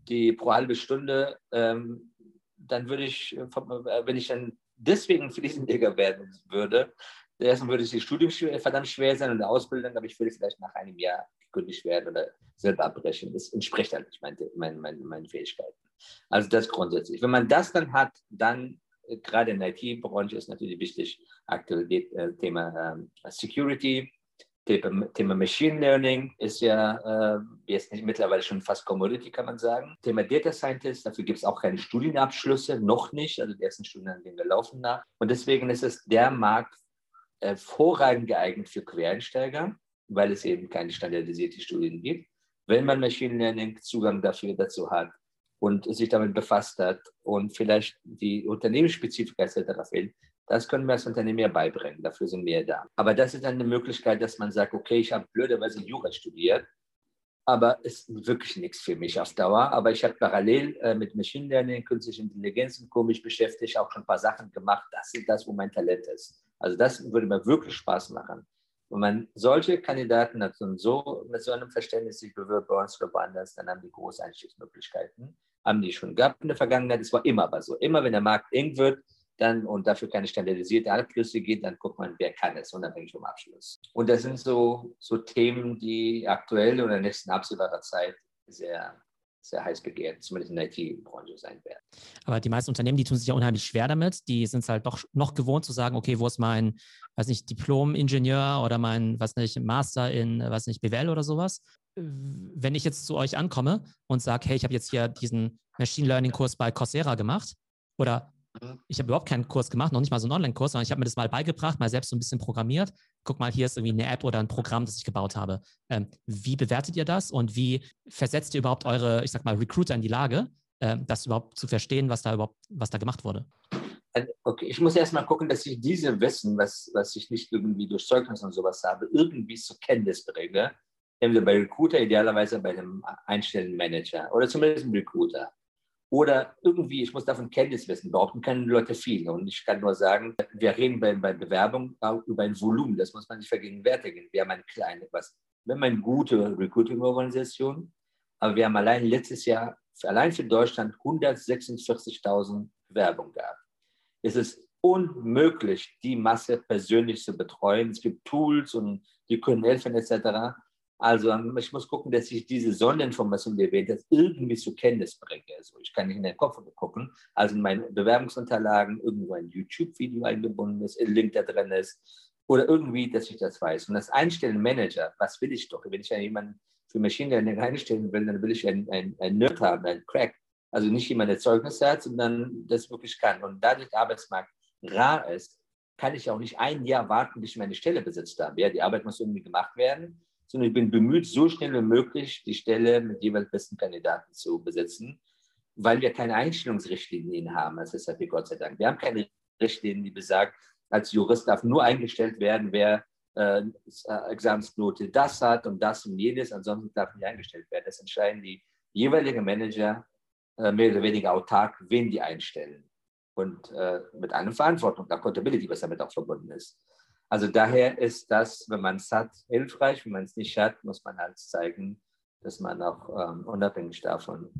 die pro halbe Stunde, ähm, dann würde ich, äh, wenn ich dann deswegen Fliesenleger werden würde, erstmal würde das Studium verdammt schwer sein und die Ausbildung, aber ich würde vielleicht nach einem Jahr gekündigt werden oder selber abbrechen. Das entspricht halt nicht meinen mein, mein, mein Fähigkeiten. Also das grundsätzlich. Wenn man das dann hat, dann äh, gerade in der IT-Branche ist natürlich wichtig, aktuell äh, Thema äh, Security, Thema Machine Learning ist ja äh, jetzt nicht mittlerweile schon fast Commodity, kann man sagen. Thema Data Scientist, dafür gibt es auch keine Studienabschlüsse, noch nicht. Also die ersten Studiengänge laufen nach. Und deswegen ist es der Markt hervorragend geeignet für Quereinsteiger, weil es eben keine standardisierten Studien gibt. Wenn man Machine Learning Zugang dafür dazu hat und sich damit befasst hat und vielleicht die Unternehmensspezifika etc. fehlt, das können wir als Unternehmen ja beibringen, dafür sind wir da. Aber das ist dann eine Möglichkeit, dass man sagt, okay, ich habe blöderweise Jura studiert, aber es ist wirklich nichts für mich auf Dauer. Aber ich habe parallel äh, mit Machine Learning, künstliche Intelligenz und komisch beschäftigt, auch schon ein paar Sachen gemacht. Das ist das, wo mein Talent ist. Also das würde mir wirklich Spaß machen. Wenn man solche Kandidaten hat und so mit so einem Verständnis sich bewirbt bei uns oder woanders, dann haben die große Einstiegsmöglichkeiten. Haben die schon gehabt in der Vergangenheit. Es war immer aber so. Immer wenn der Markt eng wird, dann und dafür keine standardisierte Abschlüsse gibt, dann guckt man, wer kann es, unabhängig vom Abschluss. Und das sind so, so Themen, die aktuell oder in der nächsten absehbarer Zeit sehr sehr heiß begehrt, zumindest in der IT-Branche sein werden. Aber die meisten Unternehmen, die tun sich ja unheimlich schwer damit. Die sind es halt doch noch gewohnt zu sagen, okay, wo ist mein, weiß nicht, Diplom-Ingenieur oder mein, was nicht, Master in, was nicht, BWL oder sowas. Wenn ich jetzt zu euch ankomme und sage, hey, ich habe jetzt hier diesen Machine Learning-Kurs bei Coursera gemacht oder. Ich habe überhaupt keinen Kurs gemacht, noch nicht mal so einen Online-Kurs, sondern ich habe mir das mal beigebracht, mal selbst so ein bisschen programmiert. Guck mal, hier ist irgendwie eine App oder ein Programm, das ich gebaut habe. Ähm, wie bewertet ihr das und wie versetzt ihr überhaupt eure, ich sag mal, Recruiter in die Lage, äh, das überhaupt zu verstehen, was da überhaupt, was da gemacht wurde? Also, okay, ich muss erstmal gucken, dass ich diese Wissen, was, was ich nicht irgendwie durch Zeugnis und sowas habe, irgendwie zur Kenntnis bringe. Entweder bei Recruiter, idealerweise bei einem einstellenden Manager oder zumindest einem Recruiter. Oder irgendwie, ich muss davon Kenntnis wissen, behaupten können Leute viel. Und ich kann nur sagen, wir reden bei, bei Bewerbung über ein Volumen, das muss man nicht vergegenwärtigen. Wir haben eine kleine, was, wir haben eine gute Recruiting-Organisation, aber wir haben allein letztes Jahr, allein für Deutschland 146.000 Bewerbungen gehabt. Es ist unmöglich, die Masse persönlich zu betreuen. Es gibt Tools und die können helfen etc. Also ähm, ich muss gucken, dass ich diese Sonderinformation, die erwähnt hast, irgendwie zur Kenntnis bringe. Also ich kann nicht in den Kopf gucken, also in meinen Bewerbungsunterlagen irgendwo ein YouTube-Video eingebunden ist, ein Link da drin ist oder irgendwie, dass ich das weiß. Und das Einstellen Manager, was will ich doch? Wenn ich ja jemanden für Machine Learning einstellen will, dann will ich einen, einen, einen Nerd haben, einen Crack. Also nicht jemand, der Zeugnisse hat, sondern das wirklich kann. Und dadurch der Arbeitsmarkt rar ist, kann ich auch nicht ein Jahr warten, bis ich meine Stelle besetzt habe. Ja, die Arbeit muss irgendwie gemacht werden sondern ich bin bemüht, so schnell wie möglich die Stelle mit jeweils besten Kandidaten zu besetzen, weil wir keine Einstellungsrichtlinien haben als SAP, Gott sei Dank. Wir haben keine Richtlinien, die besagt, als Jurist darf nur eingestellt werden, wer äh, Examensnote das hat und das und jenes, ansonsten darf nicht eingestellt werden. Das entscheiden die jeweiligen Manager äh, mehr oder weniger autark, wen die einstellen. Und äh, mit einer Verantwortung, Accountability, was damit auch verbunden ist. Also daher ist das, wenn man es hat, hilfreich. Wenn man es nicht hat, muss man halt zeigen, dass man auch ähm, unabhängig davon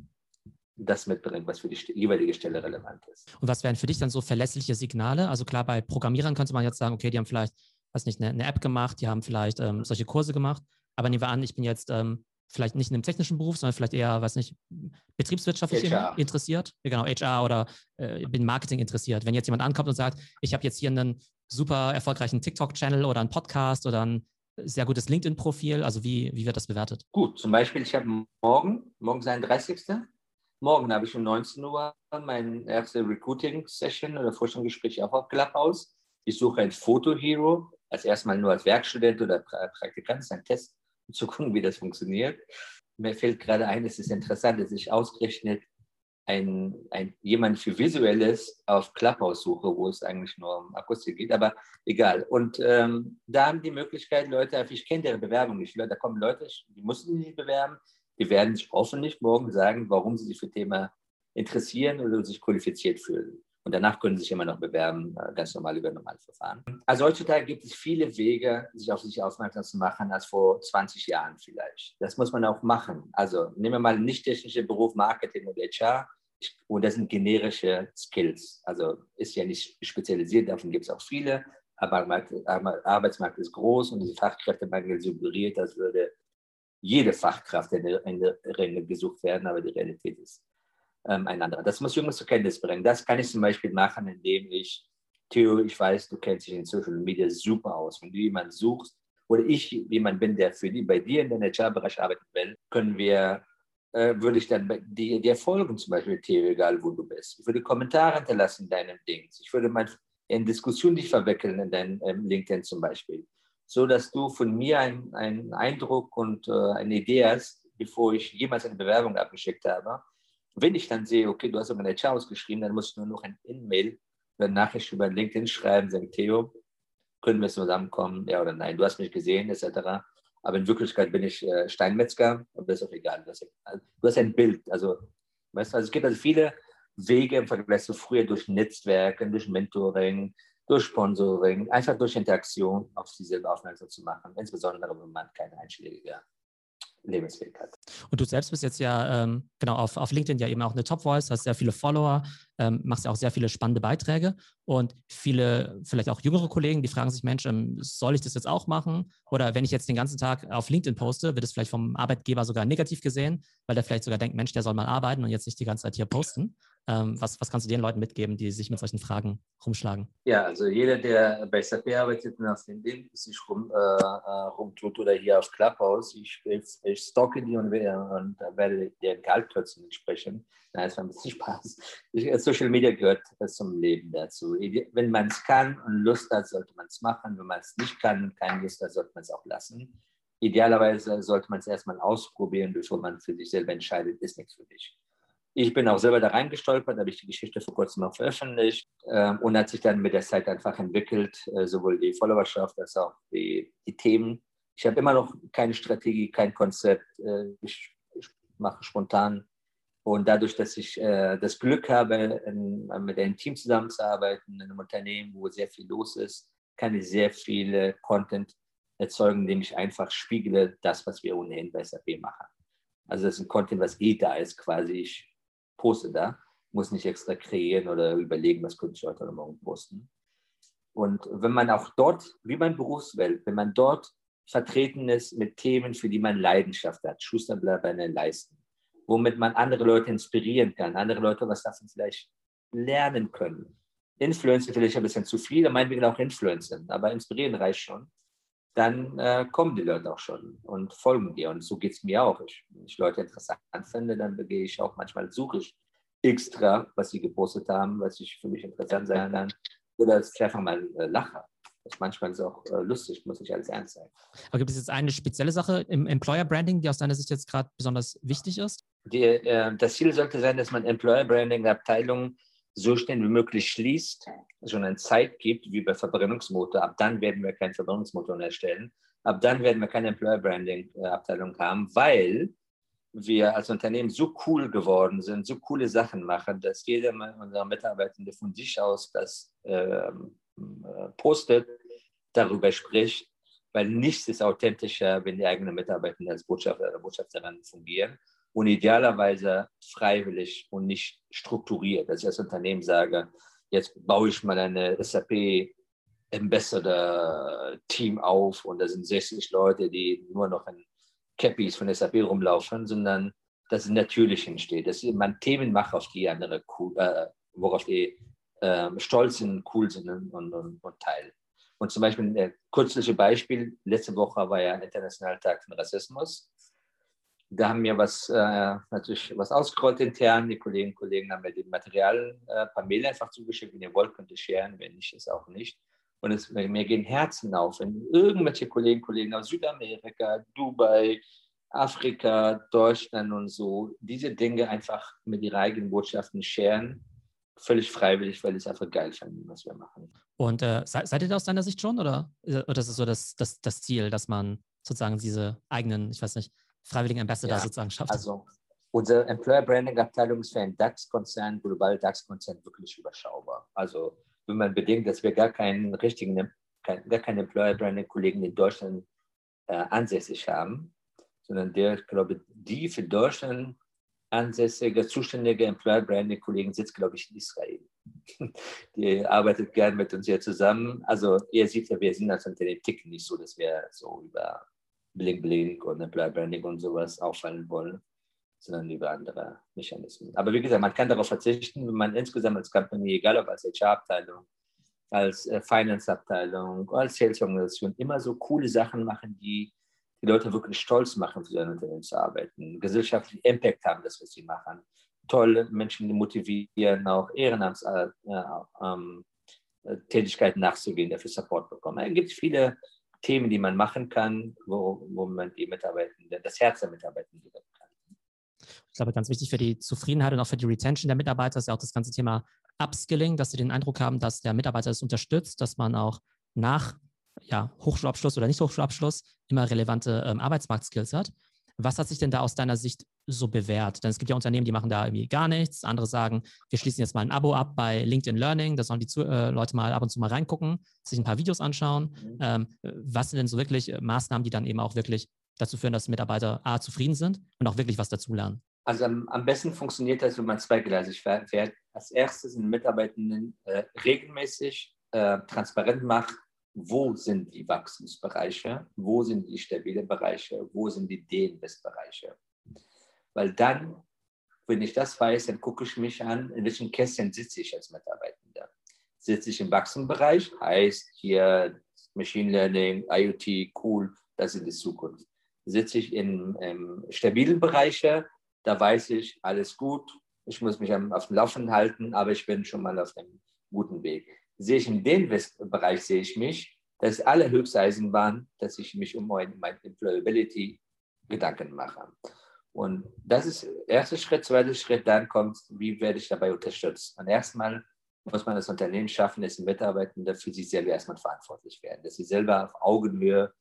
das mitbringt, was für die jeweilige Stelle relevant ist. Und was wären für dich dann so verlässliche Signale? Also klar, bei Programmierern könnte man jetzt sagen, okay, die haben vielleicht, weiß nicht, eine, eine App gemacht, die haben vielleicht ähm, solche Kurse gemacht, aber nehmen wir an, ich bin jetzt ähm, vielleicht nicht in einem technischen Beruf, sondern vielleicht eher, weiß nicht, betriebswirtschaftlich HR. interessiert, genau, HR oder äh, bin Marketing interessiert. Wenn jetzt jemand ankommt und sagt, ich habe jetzt hier einen super erfolgreichen TikTok-Channel oder einen Podcast oder ein sehr gutes LinkedIn-Profil, also wie, wie wird das bewertet? Gut, zum Beispiel, ich habe morgen, morgen ist ein 30. Morgen habe ich um 19 Uhr meine erste Recruiting-Session oder Forschungsgespräch auch auf Clubhouse. Ich suche ein Foto-Hero, als erstmal nur als Werkstudent oder Praktikant, das ist ein Test zu gucken, wie das funktioniert. Mir fällt gerade ein, es ist interessant, dass ich ausgerechnet ein, ein, jemand für Visuelles auf Clubhouse suche, wo es eigentlich nur um Akustik geht, aber egal. Und ähm, da haben die Möglichkeit, Leute, ich kenne deren Bewerbung nicht, da kommen Leute, die mussten sich nicht bewerben, die werden sich hoffentlich morgen sagen, warum sie sich für Thema interessieren oder sich qualifiziert fühlen. Und danach können sie sich immer noch bewerben, äh, ganz normal über normale Verfahren. Also heutzutage gibt es viele Wege, sich auf sich aufmerksam zu machen, als vor 20 Jahren vielleicht. Das muss man auch machen. Also nehmen wir mal einen nicht technischen Beruf Marketing und HR. Und das sind generische Skills. Also ist ja nicht spezialisiert, davon gibt es auch viele. Aber Arbeitsmarkt ist groß und diese Fachkräftemangel suggeriert, als würde jede Fachkraft in der Ringe gesucht werden, aber die Realität ist ähm, ein anderer. Das muss Jungs zur Kenntnis bringen. Das kann ich zum Beispiel machen, indem ich, Theo, ich weiß, du kennst dich in Social Media super aus. Wenn du jemanden suchst oder ich jemand bin, der für die, bei dir in der HR-Bereich arbeiten will, können wir, äh, würde ich dann dir, dir folgen, zum Beispiel, Theo, egal wo du bist. Ich würde Kommentare hinterlassen in deinem Ding. Ich würde mal in Diskussionen dich verwickeln in deinem ähm, LinkedIn zum Beispiel, so dass du von mir einen Eindruck und äh, eine Idee hast, bevor ich jemals eine Bewerbung abgeschickt habe wenn ich dann sehe, okay, du hast aber eine HR ausgeschrieben, dann muss ich nur noch ein In-Mail oder Nachricht über LinkedIn schreiben, sagen, Theo, können wir zusammenkommen, ja oder nein, du hast mich gesehen, etc. Aber in Wirklichkeit bin ich äh, Steinmetzger, aber das ist auch egal. Du hast, also, du hast ein Bild. Also, weißt du, also es gibt also viele Wege im Vergleich zu früher durch Netzwerke, durch Mentoring, durch Sponsoring, einfach durch Interaktion auf sie selber aufmerksam zu machen, insbesondere wenn man keine einschlägige Lebensfähigkeit. Und du selbst bist jetzt ja ähm, genau auf, auf LinkedIn ja eben auch eine Top Voice, hast sehr viele Follower, ähm, machst ja auch sehr viele spannende Beiträge und viele, vielleicht auch jüngere Kollegen, die fragen sich, Mensch, ähm, soll ich das jetzt auch machen? Oder wenn ich jetzt den ganzen Tag auf LinkedIn poste, wird es vielleicht vom Arbeitgeber sogar negativ gesehen, weil der vielleicht sogar denkt, Mensch, der soll mal arbeiten und jetzt nicht die ganze Zeit hier posten. Ähm, was, was kannst du den Leuten mitgeben, die sich mit solchen Fragen rumschlagen? Ja, also jeder, der bei SAP arbeitet und auf LinkedIn sich rum, äh, äh, rumtut oder hier auf Clubhouse, ich, ich, ich stalke die und, und werde deren Gehalt plötzlich entsprechen. Nein, es war ein bisschen Spaß. Äh, Social Media gehört zum Leben dazu. Wenn man es kann und Lust hat, sollte man es machen. Wenn man es nicht kann und keine Lust hat, sollte man es auch lassen. Idealerweise sollte man es erstmal ausprobieren, bevor man für sich selber entscheidet, ist nichts für dich. Ich bin auch selber da reingestolpert, habe ich die Geschichte vor kurzem auch veröffentlicht ähm, und hat sich dann mit der Zeit einfach entwickelt, äh, sowohl die Followerschaft als auch die, die Themen. Ich habe immer noch keine Strategie, kein Konzept. Äh, ich, ich, mache spontan. Und dadurch, dass ich äh, das Glück habe, in, mit einem Team zusammenzuarbeiten, in einem Unternehmen, wo sehr viel los ist, kann ich sehr viele Content erzeugen, indem ich einfach spiegle das, was wir ohnehin bei SAP machen. Also das ist ein Content, was eh da ist, quasi. Ich poste da, muss nicht extra kreieren oder überlegen, was könnte ich heute oder morgen posten. Und wenn man auch dort, wie beim Berufswelt, wenn man dort vertreten ist mit Themen, für die man Leidenschaft hat, Schuster bleibt bei einer Leisten, womit man andere Leute inspirieren kann, andere Leute was davon vielleicht lernen können. Influencer vielleicht ein bisschen zu viel, meinetwegen auch Influencer, aber inspirieren reicht schon. Dann äh, kommen die Leute auch schon und folgen dir. Und so geht es mir auch. Ich, wenn ich Leute interessant finde, dann begehe ich auch manchmal, suche ich extra, was sie gepostet haben, was ich für mich interessant sein kann. Oder es ist einfach mal äh, lache. Das manchmal ist auch äh, lustig, muss ich alles ernst sein. Aber gibt es jetzt eine spezielle Sache im Employer Branding, die aus deiner Sicht jetzt gerade besonders wichtig ist? Die, äh, das Ziel sollte sein, dass man Employer Branding Abteilungen so schnell wie möglich schließt, schon eine Zeit gibt, wie bei Verbrennungsmotor. Ab dann werden wir keinen Verbrennungsmotor mehr erstellen. Ab dann werden wir keine Employer Branding Abteilung haben, weil wir als Unternehmen so cool geworden sind, so coole Sachen machen, dass jeder unserer Mitarbeitende von sich aus das ähm, äh, postet, darüber spricht, weil nichts ist authentischer, wenn die eigenen Mitarbeiter als Botschafter oder Botschafterin fungieren und idealerweise freiwillig und nicht strukturiert. Dass ich als Unternehmen sage, jetzt baue ich mal eine SAP Ambassador-Team auf und da sind 60 Leute, die nur noch in Cappies von SAP rumlaufen, sondern dass es natürlich entsteht, dass man Themen macht, auf die andere cool, äh, worauf die äh, stolz sind, cool sind und, und, und teilen. Und zum Beispiel ein äh, kürzliches Beispiel, letzte Woche war ja Internationaler Tag von Rassismus. Da haben wir was, äh, natürlich was ausgerollt intern. Die Kolleginnen und Kollegen haben mir das Material äh, per Mail einfach zugeschickt. Wenn ihr wollt, könnt ihr scheren, wenn nicht, ist auch nicht. Und es, mir gehen Herzen auf, wenn irgendwelche Kollegen, Kollegen aus Südamerika, Dubai, Afrika, Deutschland und so diese Dinge einfach mit ihren eigenen Botschaften scheren. Völlig freiwillig, weil es einfach geil finde, was wir machen. Und äh, seid, ihr da aus deiner Sicht schon oder, oder ist es so das, das, das Ziel, dass man sozusagen diese eigenen, ich weiß nicht, freiwilligen Ambassador ja, sozusagen schafft? Also unsere Employer Branding Abteilung ist für einen DAX-Konzern, global DAX-Konzern wirklich überschaubar. Also wenn man bedenkt, dass wir gar keinen richtigen, kein, gar keine Employer Branding Kollegen in Deutschland äh, ansässig haben, sondern der, ich glaube, die für Deutschland ansässige, zuständige Employer Branding Kollegen sitzt, glaube ich, in Israel. Die arbeitet gern mit uns hier zusammen. Also ihr seht ja, wir sind als Unternehmen ticken nicht so, dass wir so über Bling und Employer Branding und sowas auffallen wollen, sondern über andere Mechanismen. Aber wie gesagt, man kann darauf verzichten, wenn man insgesamt als Company, egal ob als HR-Abteilung, als äh, Finance-Abteilung, als Sales-Organisation, immer so coole Sachen machen, die die Leute wirklich stolz machen, für sein Unternehmen zu arbeiten, gesellschaftlichen Impact haben, das, was sie machen, tolle Menschen motivieren, auch Ehrenamtstätigkeiten äh, ähm, nachzugehen, dafür Support bekommen. Es gibt viele Themen, die man machen kann, wo, wo man die Mitarbeitenden, das Herz der Mitarbeitenden gewinnen kann. Ich glaube, ganz wichtig für die Zufriedenheit und auch für die Retention der Mitarbeiter ist ja auch das ganze Thema Upskilling, dass sie den Eindruck haben, dass der Mitarbeiter es unterstützt, dass man auch nach ja, Hochschulabschluss oder nicht Hochschulabschluss immer relevante ähm, Arbeitsmarktskills hat. Was hat sich denn da aus deiner Sicht so bewährt? Denn es gibt ja Unternehmen, die machen da irgendwie gar nichts. Andere sagen, wir schließen jetzt mal ein Abo ab bei LinkedIn Learning. Da sollen die äh, Leute mal ab und zu mal reingucken, sich ein paar Videos anschauen. Mhm. Ähm, was sind denn so wirklich äh, Maßnahmen, die dann eben auch wirklich dazu führen, dass Mitarbeiter A zufrieden sind und auch wirklich was dazulernen? Also am, am besten funktioniert das, wenn man zweigleisig fährt. Als erstes den Mitarbeitenden äh, regelmäßig äh, transparent macht, wo sind die Wachstumsbereiche, wo sind die stabilen Bereiche, wo sind die Deinvestbereiche. Weil dann, wenn ich das weiß, dann gucke ich mich an, in welchen Kästchen sitze ich als Mitarbeitender. Sitze ich im Wachstumsbereich, heißt hier Machine Learning, IoT, cool, das ist die Zukunft. Sitze ich in, in stabilen Bereichen, da weiß ich, alles gut, ich muss mich auf dem Laufenden halten, aber ich bin schon mal auf dem guten Weg. Sehe ich in dem Bereich, sehe ich mich, das ist allerhöchste Eisenbahn, dass ich mich um meine, meine Employability Gedanken mache. Und das ist der erste Schritt. Zweiter Schritt, dann kommt, wie werde ich dabei unterstützt? Und erstmal muss man das Unternehmen schaffen, dass die Mitarbeitenden für sich selber erstmal verantwortlich werden, dass sie selber auf Augenhöhe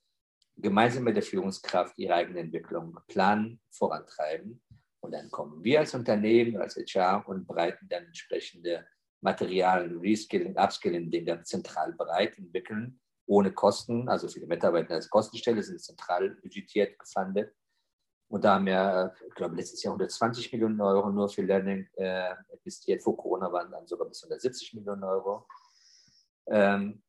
gemeinsam mit der Führungskraft ihre eigene Entwicklung planen, vorantreiben. Und dann kommen wir als Unternehmen, als HR und bereiten dann entsprechende Materialien, Reskilling, Upskilling, den dann zentral bereit entwickeln, ohne Kosten. Also für die Mitarbeiter als Kostenstelle sind zentral budgetiert gefundet. Und da haben wir, ich glaube, letztes Jahr 120 Millionen Euro nur für Learning äh, investiert. Vor Corona waren dann sogar bis 170 Millionen Euro. Ähm,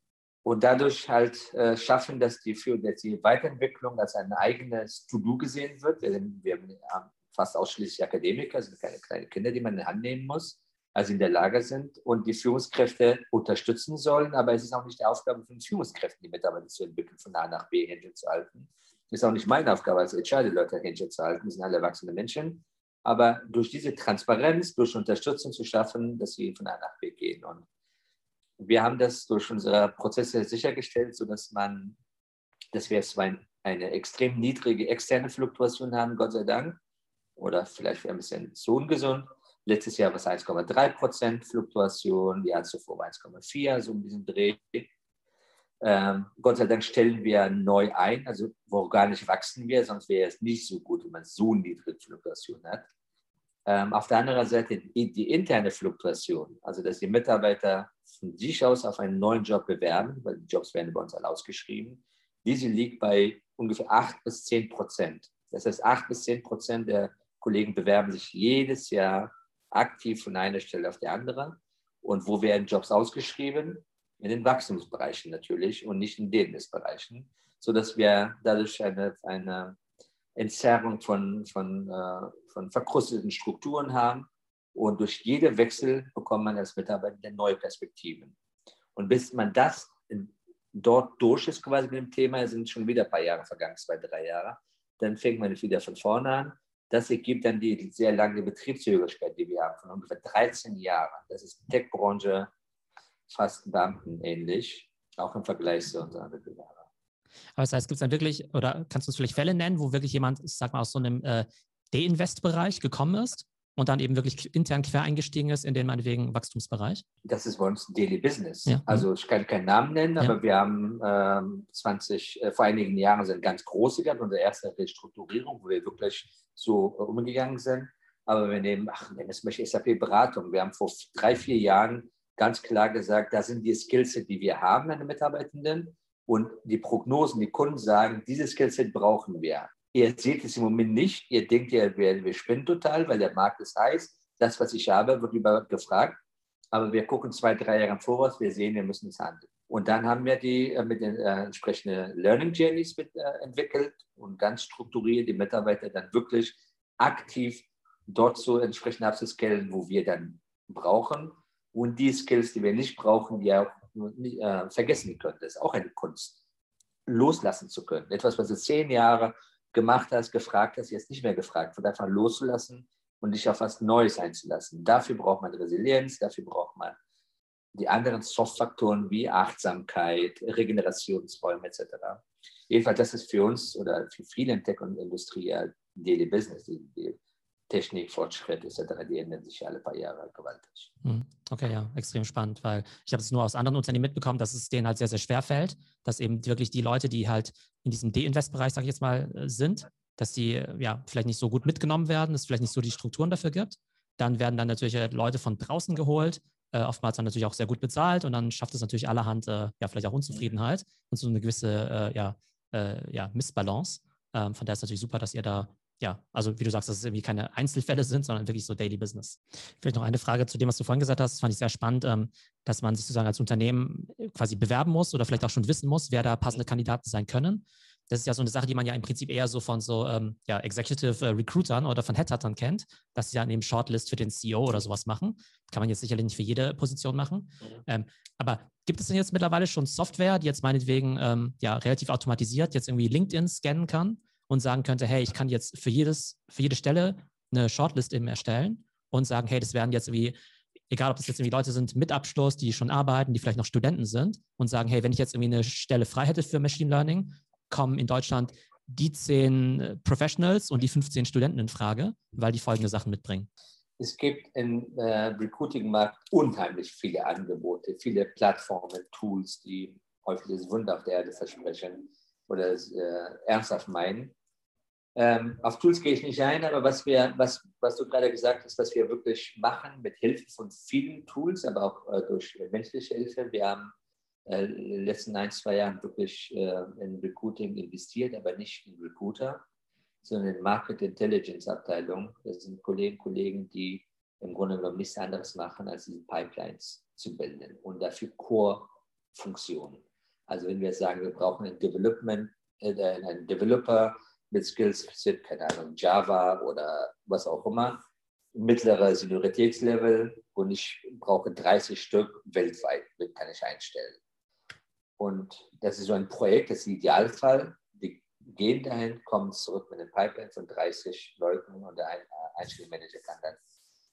und dadurch halt äh, schaffen, dass die, für, dass die Weiterentwicklung als ein eigenes To-Do gesehen wird. Wir haben fast ausschließlich Akademiker, sind keine kleinen Kinder, die man in die Hand nehmen muss, also in der Lage sind und die Führungskräfte unterstützen sollen. Aber es ist auch nicht die Aufgabe von Führungskräften, die Mitarbeiter zu entwickeln, von A nach B hinzuhalten, ist auch nicht meine Aufgabe als HR, die Leute Händchen zu halten. Das sind alle erwachsene Menschen. Aber durch diese Transparenz, durch Unterstützung zu schaffen, dass sie von A nach B gehen. Und wir haben das durch unsere Prozesse sichergestellt, sodass man, dass wir zwar eine extrem niedrige externe Fluktuation haben, Gott sei Dank, oder vielleicht ein bisschen zu ungesund. Letztes Jahr war es 1,3 Prozent Fluktuation, Jahr zuvor war 1,4, so um diesen Dreh. Ähm, Gott sei Dank stellen wir neu ein, also organisch wachsen wir, sonst wäre es nicht so gut, wenn man so niedrige Fluktuation hat. Ähm, auf der anderen Seite die, die, interne Fluktuation, also dass die Mitarbeiter von sich aus auf einen neuen Job bewerben, weil die Jobs werden bei uns alle ausgeschrieben, diese liegt bei ungefähr 8 bis 10 Prozent. Das heißt, 8 bis 10 Prozent der Kollegen bewerben sich jedes Jahr aktiv von einer Stelle auf die andere. Und wo werden Jobs ausgeschrieben? in den Wachstumsbereichen natürlich und nicht in den Bereichen, sodass wir dadurch eine, eine Entzerrung von, von, äh, von verkrusteten Strukturen haben. Und durch jeden Wechsel bekommt man als Mitarbeiter neue Perspektiven. Und bis man das dort durch ist, quasi mit dem Thema, sind schon wieder ein paar Jahre vergangen, zwei, drei Jahre, dann fängt man wieder von vorne an. Das ergibt dann die sehr lange Betriebszügigkeit, die wir haben, von ungefähr 13 Jahren. Das ist Tech-Branche fast Beamten ähnlich, auch im Vergleich zu unseren Mitbewerbern. Aber das heißt, gibt es dann wirklich, oder kannst du uns vielleicht Fälle nennen, wo wirklich jemand, ich sag mal, aus so einem äh, De-Invest-Bereich gekommen ist und dann eben wirklich intern quer eingestiegen ist in den meinetwegen Wachstumsbereich? Das ist bei uns Daily Business. Ja. Also ich kann keinen Namen nennen, ja. aber wir haben ähm, 20, äh, vor einigen Jahren sind ganz große gehabt, unsere erste Restrukturierung, wo wir wirklich so äh, umgegangen sind. Aber wir nehmen, ach, nennen es mal SAP-Beratung. Wir haben vor drei, vier Jahren ganz klar gesagt, das sind die Skillset, die wir haben an den Mitarbeitenden. Und die Prognosen, die Kunden sagen, dieses Skillset brauchen wir. Ihr seht es im Moment nicht. Ihr denkt ja, wir, wir spinnen total, weil der Markt ist heiß. Das, was ich habe, wird über gefragt. Aber wir gucken zwei, drei Jahre voraus. Wir sehen, wir müssen es handeln. Und dann haben wir die äh, mit den äh, entsprechenden Learning Journeys mit, äh, entwickelt und ganz strukturiert die Mitarbeiter dann wirklich aktiv dort so entsprechend abzuscalen, wo wir dann brauchen und die Skills, die wir nicht brauchen, die auch nicht, äh, vergessen können. Das ist auch eine Kunst, loslassen zu können. Etwas, was du zehn Jahre gemacht hast, gefragt hast, jetzt nicht mehr gefragt wird, einfach loszulassen und dich auf was Neues einzulassen. Dafür braucht man Resilienz, dafür braucht man die anderen Soft-Faktoren wie Achtsamkeit, Regenerationsräume etc. Jedenfalls, das ist für uns oder für viele in Tech und Industrie ja Daily Business. Die, die Technik, Fortschritt etc., die ändern sich alle paar Jahre gewaltig. Hm, okay, ja, extrem spannend, weil ich habe es nur aus anderen Unternehmen mitbekommen, dass es denen halt sehr, sehr schwer fällt, dass eben wirklich die Leute, die halt in diesem De-Invest-Bereich, sage ich jetzt mal, äh, sind, dass die ja vielleicht nicht so gut mitgenommen werden, es vielleicht nicht so die Strukturen dafür gibt. Dann werden dann natürlich äh, Leute von draußen geholt, äh, oftmals dann natürlich auch sehr gut bezahlt und dann schafft es natürlich allerhand, äh, ja, vielleicht auch Unzufriedenheit und so eine gewisse, äh, ja, äh, ja, Missbalance. Ähm, von daher ist es natürlich super, dass ihr da ja, also wie du sagst, dass es irgendwie keine Einzelfälle sind, sondern wirklich so Daily Business. Vielleicht noch eine Frage zu dem, was du vorhin gesagt hast. Das fand ich sehr spannend, ähm, dass man sich sozusagen als Unternehmen quasi bewerben muss oder vielleicht auch schon wissen muss, wer da passende Kandidaten sein können. Das ist ja so eine Sache, die man ja im Prinzip eher so von so ähm, ja, Executive äh, Recruitern oder von Headhuntern kennt, dass sie ja eben Shortlist für den CEO oder sowas machen. Kann man jetzt sicherlich nicht für jede Position machen. Mhm. Ähm, aber gibt es denn jetzt mittlerweile schon Software, die jetzt meinetwegen ähm, ja, relativ automatisiert jetzt irgendwie LinkedIn scannen kann und sagen könnte, hey, ich kann jetzt für jedes, für jede Stelle eine Shortlist eben erstellen und sagen, hey, das werden jetzt irgendwie egal ob das jetzt irgendwie Leute sind mit Abschluss, die schon arbeiten, die vielleicht noch Studenten sind und sagen, hey, wenn ich jetzt irgendwie eine Stelle frei hätte für Machine Learning, kommen in Deutschland die zehn äh, Professionals und die 15 Studenten in Frage, weil die folgende Sachen mitbringen? Es gibt im äh, Recruiting-Markt unheimlich viele Angebote, viele Plattformen, Tools, die häufig das Wunder auf der Erde versprechen oder es äh, ernsthaft meinen. Ähm, auf Tools gehe ich nicht ein, aber was, wir, was, was du gerade gesagt hast, was wir wirklich machen mit Hilfe von vielen Tools, aber auch äh, durch menschliche Hilfe. Wir haben äh, in den letzten ein, zwei Jahren wirklich äh, in Recruiting investiert, aber nicht in Recruiter, sondern in Market Intelligence Abteilung. Das sind Kollegen, Kollegen, die im Grunde genommen nichts anderes machen, als diese Pipelines zu bilden und dafür Core-Funktionen. Also wenn wir sagen, wir brauchen einen Development, äh, einen Developer mit Skills, keine Ahnung, Java oder was auch immer, mittlerer Senioritätslevel und ich brauche 30 Stück weltweit, kann ich einstellen. Und das ist so ein Projekt, das ist der Idealfall. Die gehen dahin, kommen zurück mit einem Pipeline von 30 Leuten und der Einstellmanager kann dann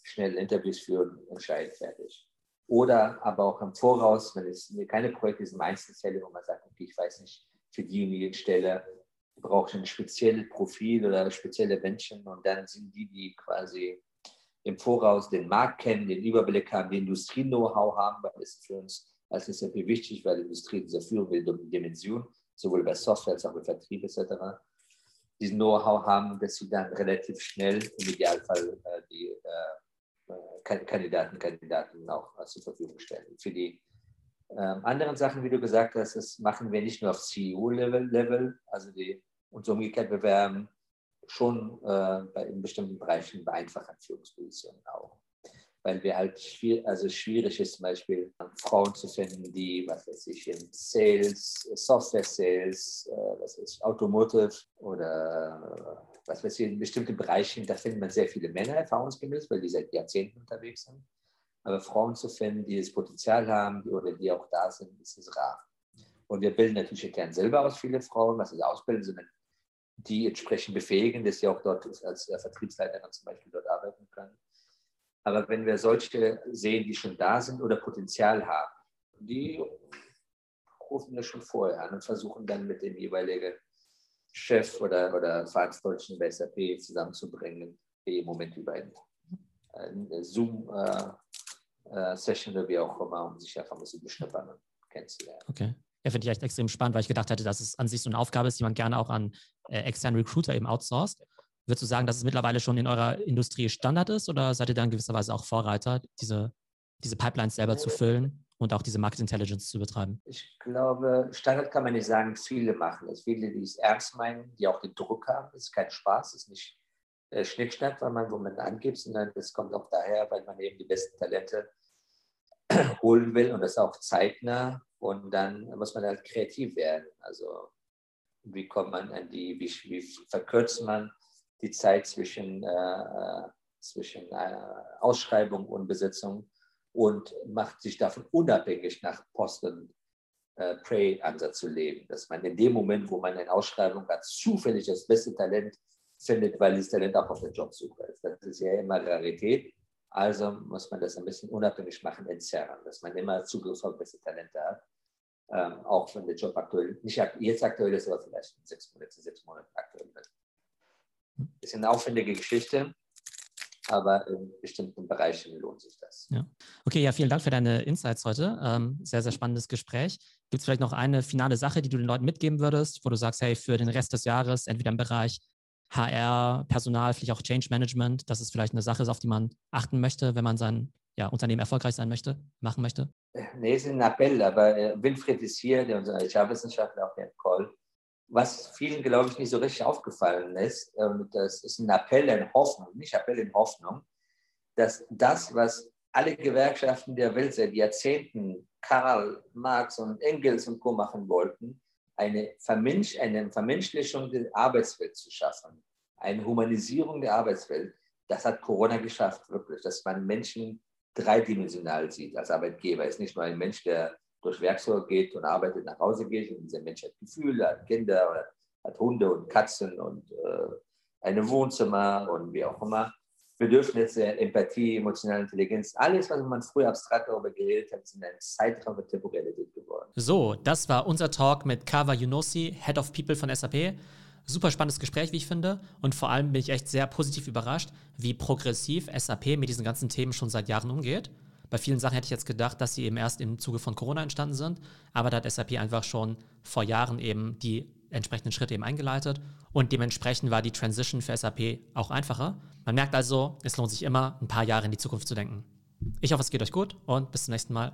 schnell Interviews führen und entscheiden fertig. Oder aber auch im Voraus, wenn es keine Projekte sind, Einzelfälle, wo man sagt, okay, ich weiß nicht, für diejenige Stelle brauche ich ein spezielles Profil oder spezielle Menschen und dann sind die, die quasi im Voraus den Markt kennen, den Überblick haben, die Industrie-Know-how haben, weil das für uns als SAP wichtig, weil die Industrie diese führende Dimension, sowohl bei Software als auch bei Vertrieb etc., diesen Know-how haben, dass sie dann relativ schnell im Idealfall äh, die äh, äh Kandidaten, Kandidaten auch zur Verfügung stellen. Für die ähm, anderen Sachen, wie du gesagt hast, das machen wir nicht nur auf CEO-Level, Level, also die, und so umgekehrt, wir werden schon äh, bei, in bestimmten Bereichen bei einfachen Führungspositionen auch weil wir halt schwierig, also schwierig ist zum Beispiel Frauen zu finden, die, was weiß ich, in Sales, Software Sales, äh, was weiß ich, Automotive oder was weiß ich, in bestimmten Bereichen, da findet man sehr viele Männer erfahrungsgemäß, weil die seit Jahrzehnten unterwegs sind. Aber Frauen zu finden, die das Potenzial haben oder die auch da sind, ist es rar. Und wir bilden natürlich intern selber aus viele Frauen, was ist ausbilden, sondern die entsprechend befähigen, dass sie auch dort als Vertriebsleiterin zum Beispiel dort arbeiten können. Aber wenn wir solche sehen, die schon da sind oder Potenzial haben, die rufen wir schon vorher an und versuchen dann mit dem jeweiligen Chef oder, oder Verantwortlichen bei SAP zusammenzubringen, die im Moment über eine, eine Zoom-Session äh, äh, oder wie auch immer, um sich einfach ein bisschen beschnuppern und kennenzulernen. Okay. Ja, finde ich echt extrem spannend, weil ich gedacht hätte, dass es an sich so eine Aufgabe ist, die man gerne auch an äh, externen Recruiter eben outsourced. Würdest du sagen, dass es mittlerweile schon in eurer Industrie Standard ist oder seid ihr da in gewisser Weise auch Vorreiter, diese, diese Pipelines selber zu füllen und auch diese Market Intelligence zu betreiben? Ich glaube, Standard kann man nicht sagen, viele machen es. Viele, die es ernst meinen, die auch den Druck haben. Es ist kein Spaß, es ist nicht äh, Schnickschnack, weil man, wo man angibt, sondern es kommt auch daher, weil man eben die besten Talente holen will und das auch zeitnah. Und dann muss man halt kreativ werden. Also wie kommt man an die, wie, wie verkürzt man die Zeit zwischen, äh, zwischen äh, Ausschreibung und Besetzung und macht sich davon unabhängig nach Posten äh, Prey-Ansatz zu leben. Dass man in dem Moment, wo man eine Ausschreibung hat, zufällig das beste Talent findet, weil dieses Talent auch auf der Jobsuche ist. Das ist ja immer Rarität. Also muss man das ein bisschen unabhängig machen, entzerren, dass man immer Zugriff auf beste Talente hat. Ähm, auch wenn der Job aktuell, nicht jetzt aktuell ist, aber vielleicht in sechs Monaten, sechs Monaten aktuell wird. Ist eine aufwendige Geschichte, aber in bestimmten Bereichen lohnt sich das. Ja. Okay, ja, vielen Dank für deine Insights heute. Ähm, sehr, sehr spannendes Gespräch. Gibt es vielleicht noch eine finale Sache, die du den Leuten mitgeben würdest, wo du sagst, hey, für den Rest des Jahres, entweder im Bereich HR, Personal, vielleicht auch Change Management, dass es vielleicht eine Sache ist, auf die man achten möchte, wenn man sein ja, Unternehmen erfolgreich sein möchte, machen möchte? Nee, es ist ein Appell, aber äh, Winfried ist hier, der unser HR-Wissenschaftler, auch der Call was vielen, glaube ich, nicht so richtig aufgefallen ist, und das ist ein Appell in Hoffnung, nicht Appell in Hoffnung, dass das, was alle Gewerkschaften der Welt seit Jahrzehnten, Karl Marx und Engels und Co. machen wollten, eine, Vermensch, eine Vermenschlichung der Arbeitswelt zu schaffen, eine Humanisierung der Arbeitswelt, das hat Corona geschafft, wirklich, dass man Menschen dreidimensional sieht als Arbeitgeber. Es ist nicht nur ein Mensch, der durch Werkzeug geht und arbeitet, nach Hause geht. Und dieser Mensch hat Gefühle, hat Kinder, hat Hunde und Katzen und äh, ein Wohnzimmer und wie auch immer. Bedürfnisse, Empathie, emotionale Intelligenz, alles, was man früher abstrakt darüber geredet hat, ist in einem Zeitraum der Temporalität geworden. So, das war unser Talk mit Kawa Yunosi, Head of People von SAP. Super spannendes Gespräch, wie ich finde. Und vor allem bin ich echt sehr positiv überrascht, wie progressiv SAP mit diesen ganzen Themen schon seit Jahren umgeht. Bei vielen Sachen hätte ich jetzt gedacht, dass sie eben erst im Zuge von Corona entstanden sind, aber da hat SAP einfach schon vor Jahren eben die entsprechenden Schritte eben eingeleitet und dementsprechend war die Transition für SAP auch einfacher. Man merkt also, es lohnt sich immer, ein paar Jahre in die Zukunft zu denken. Ich hoffe, es geht euch gut und bis zum nächsten Mal.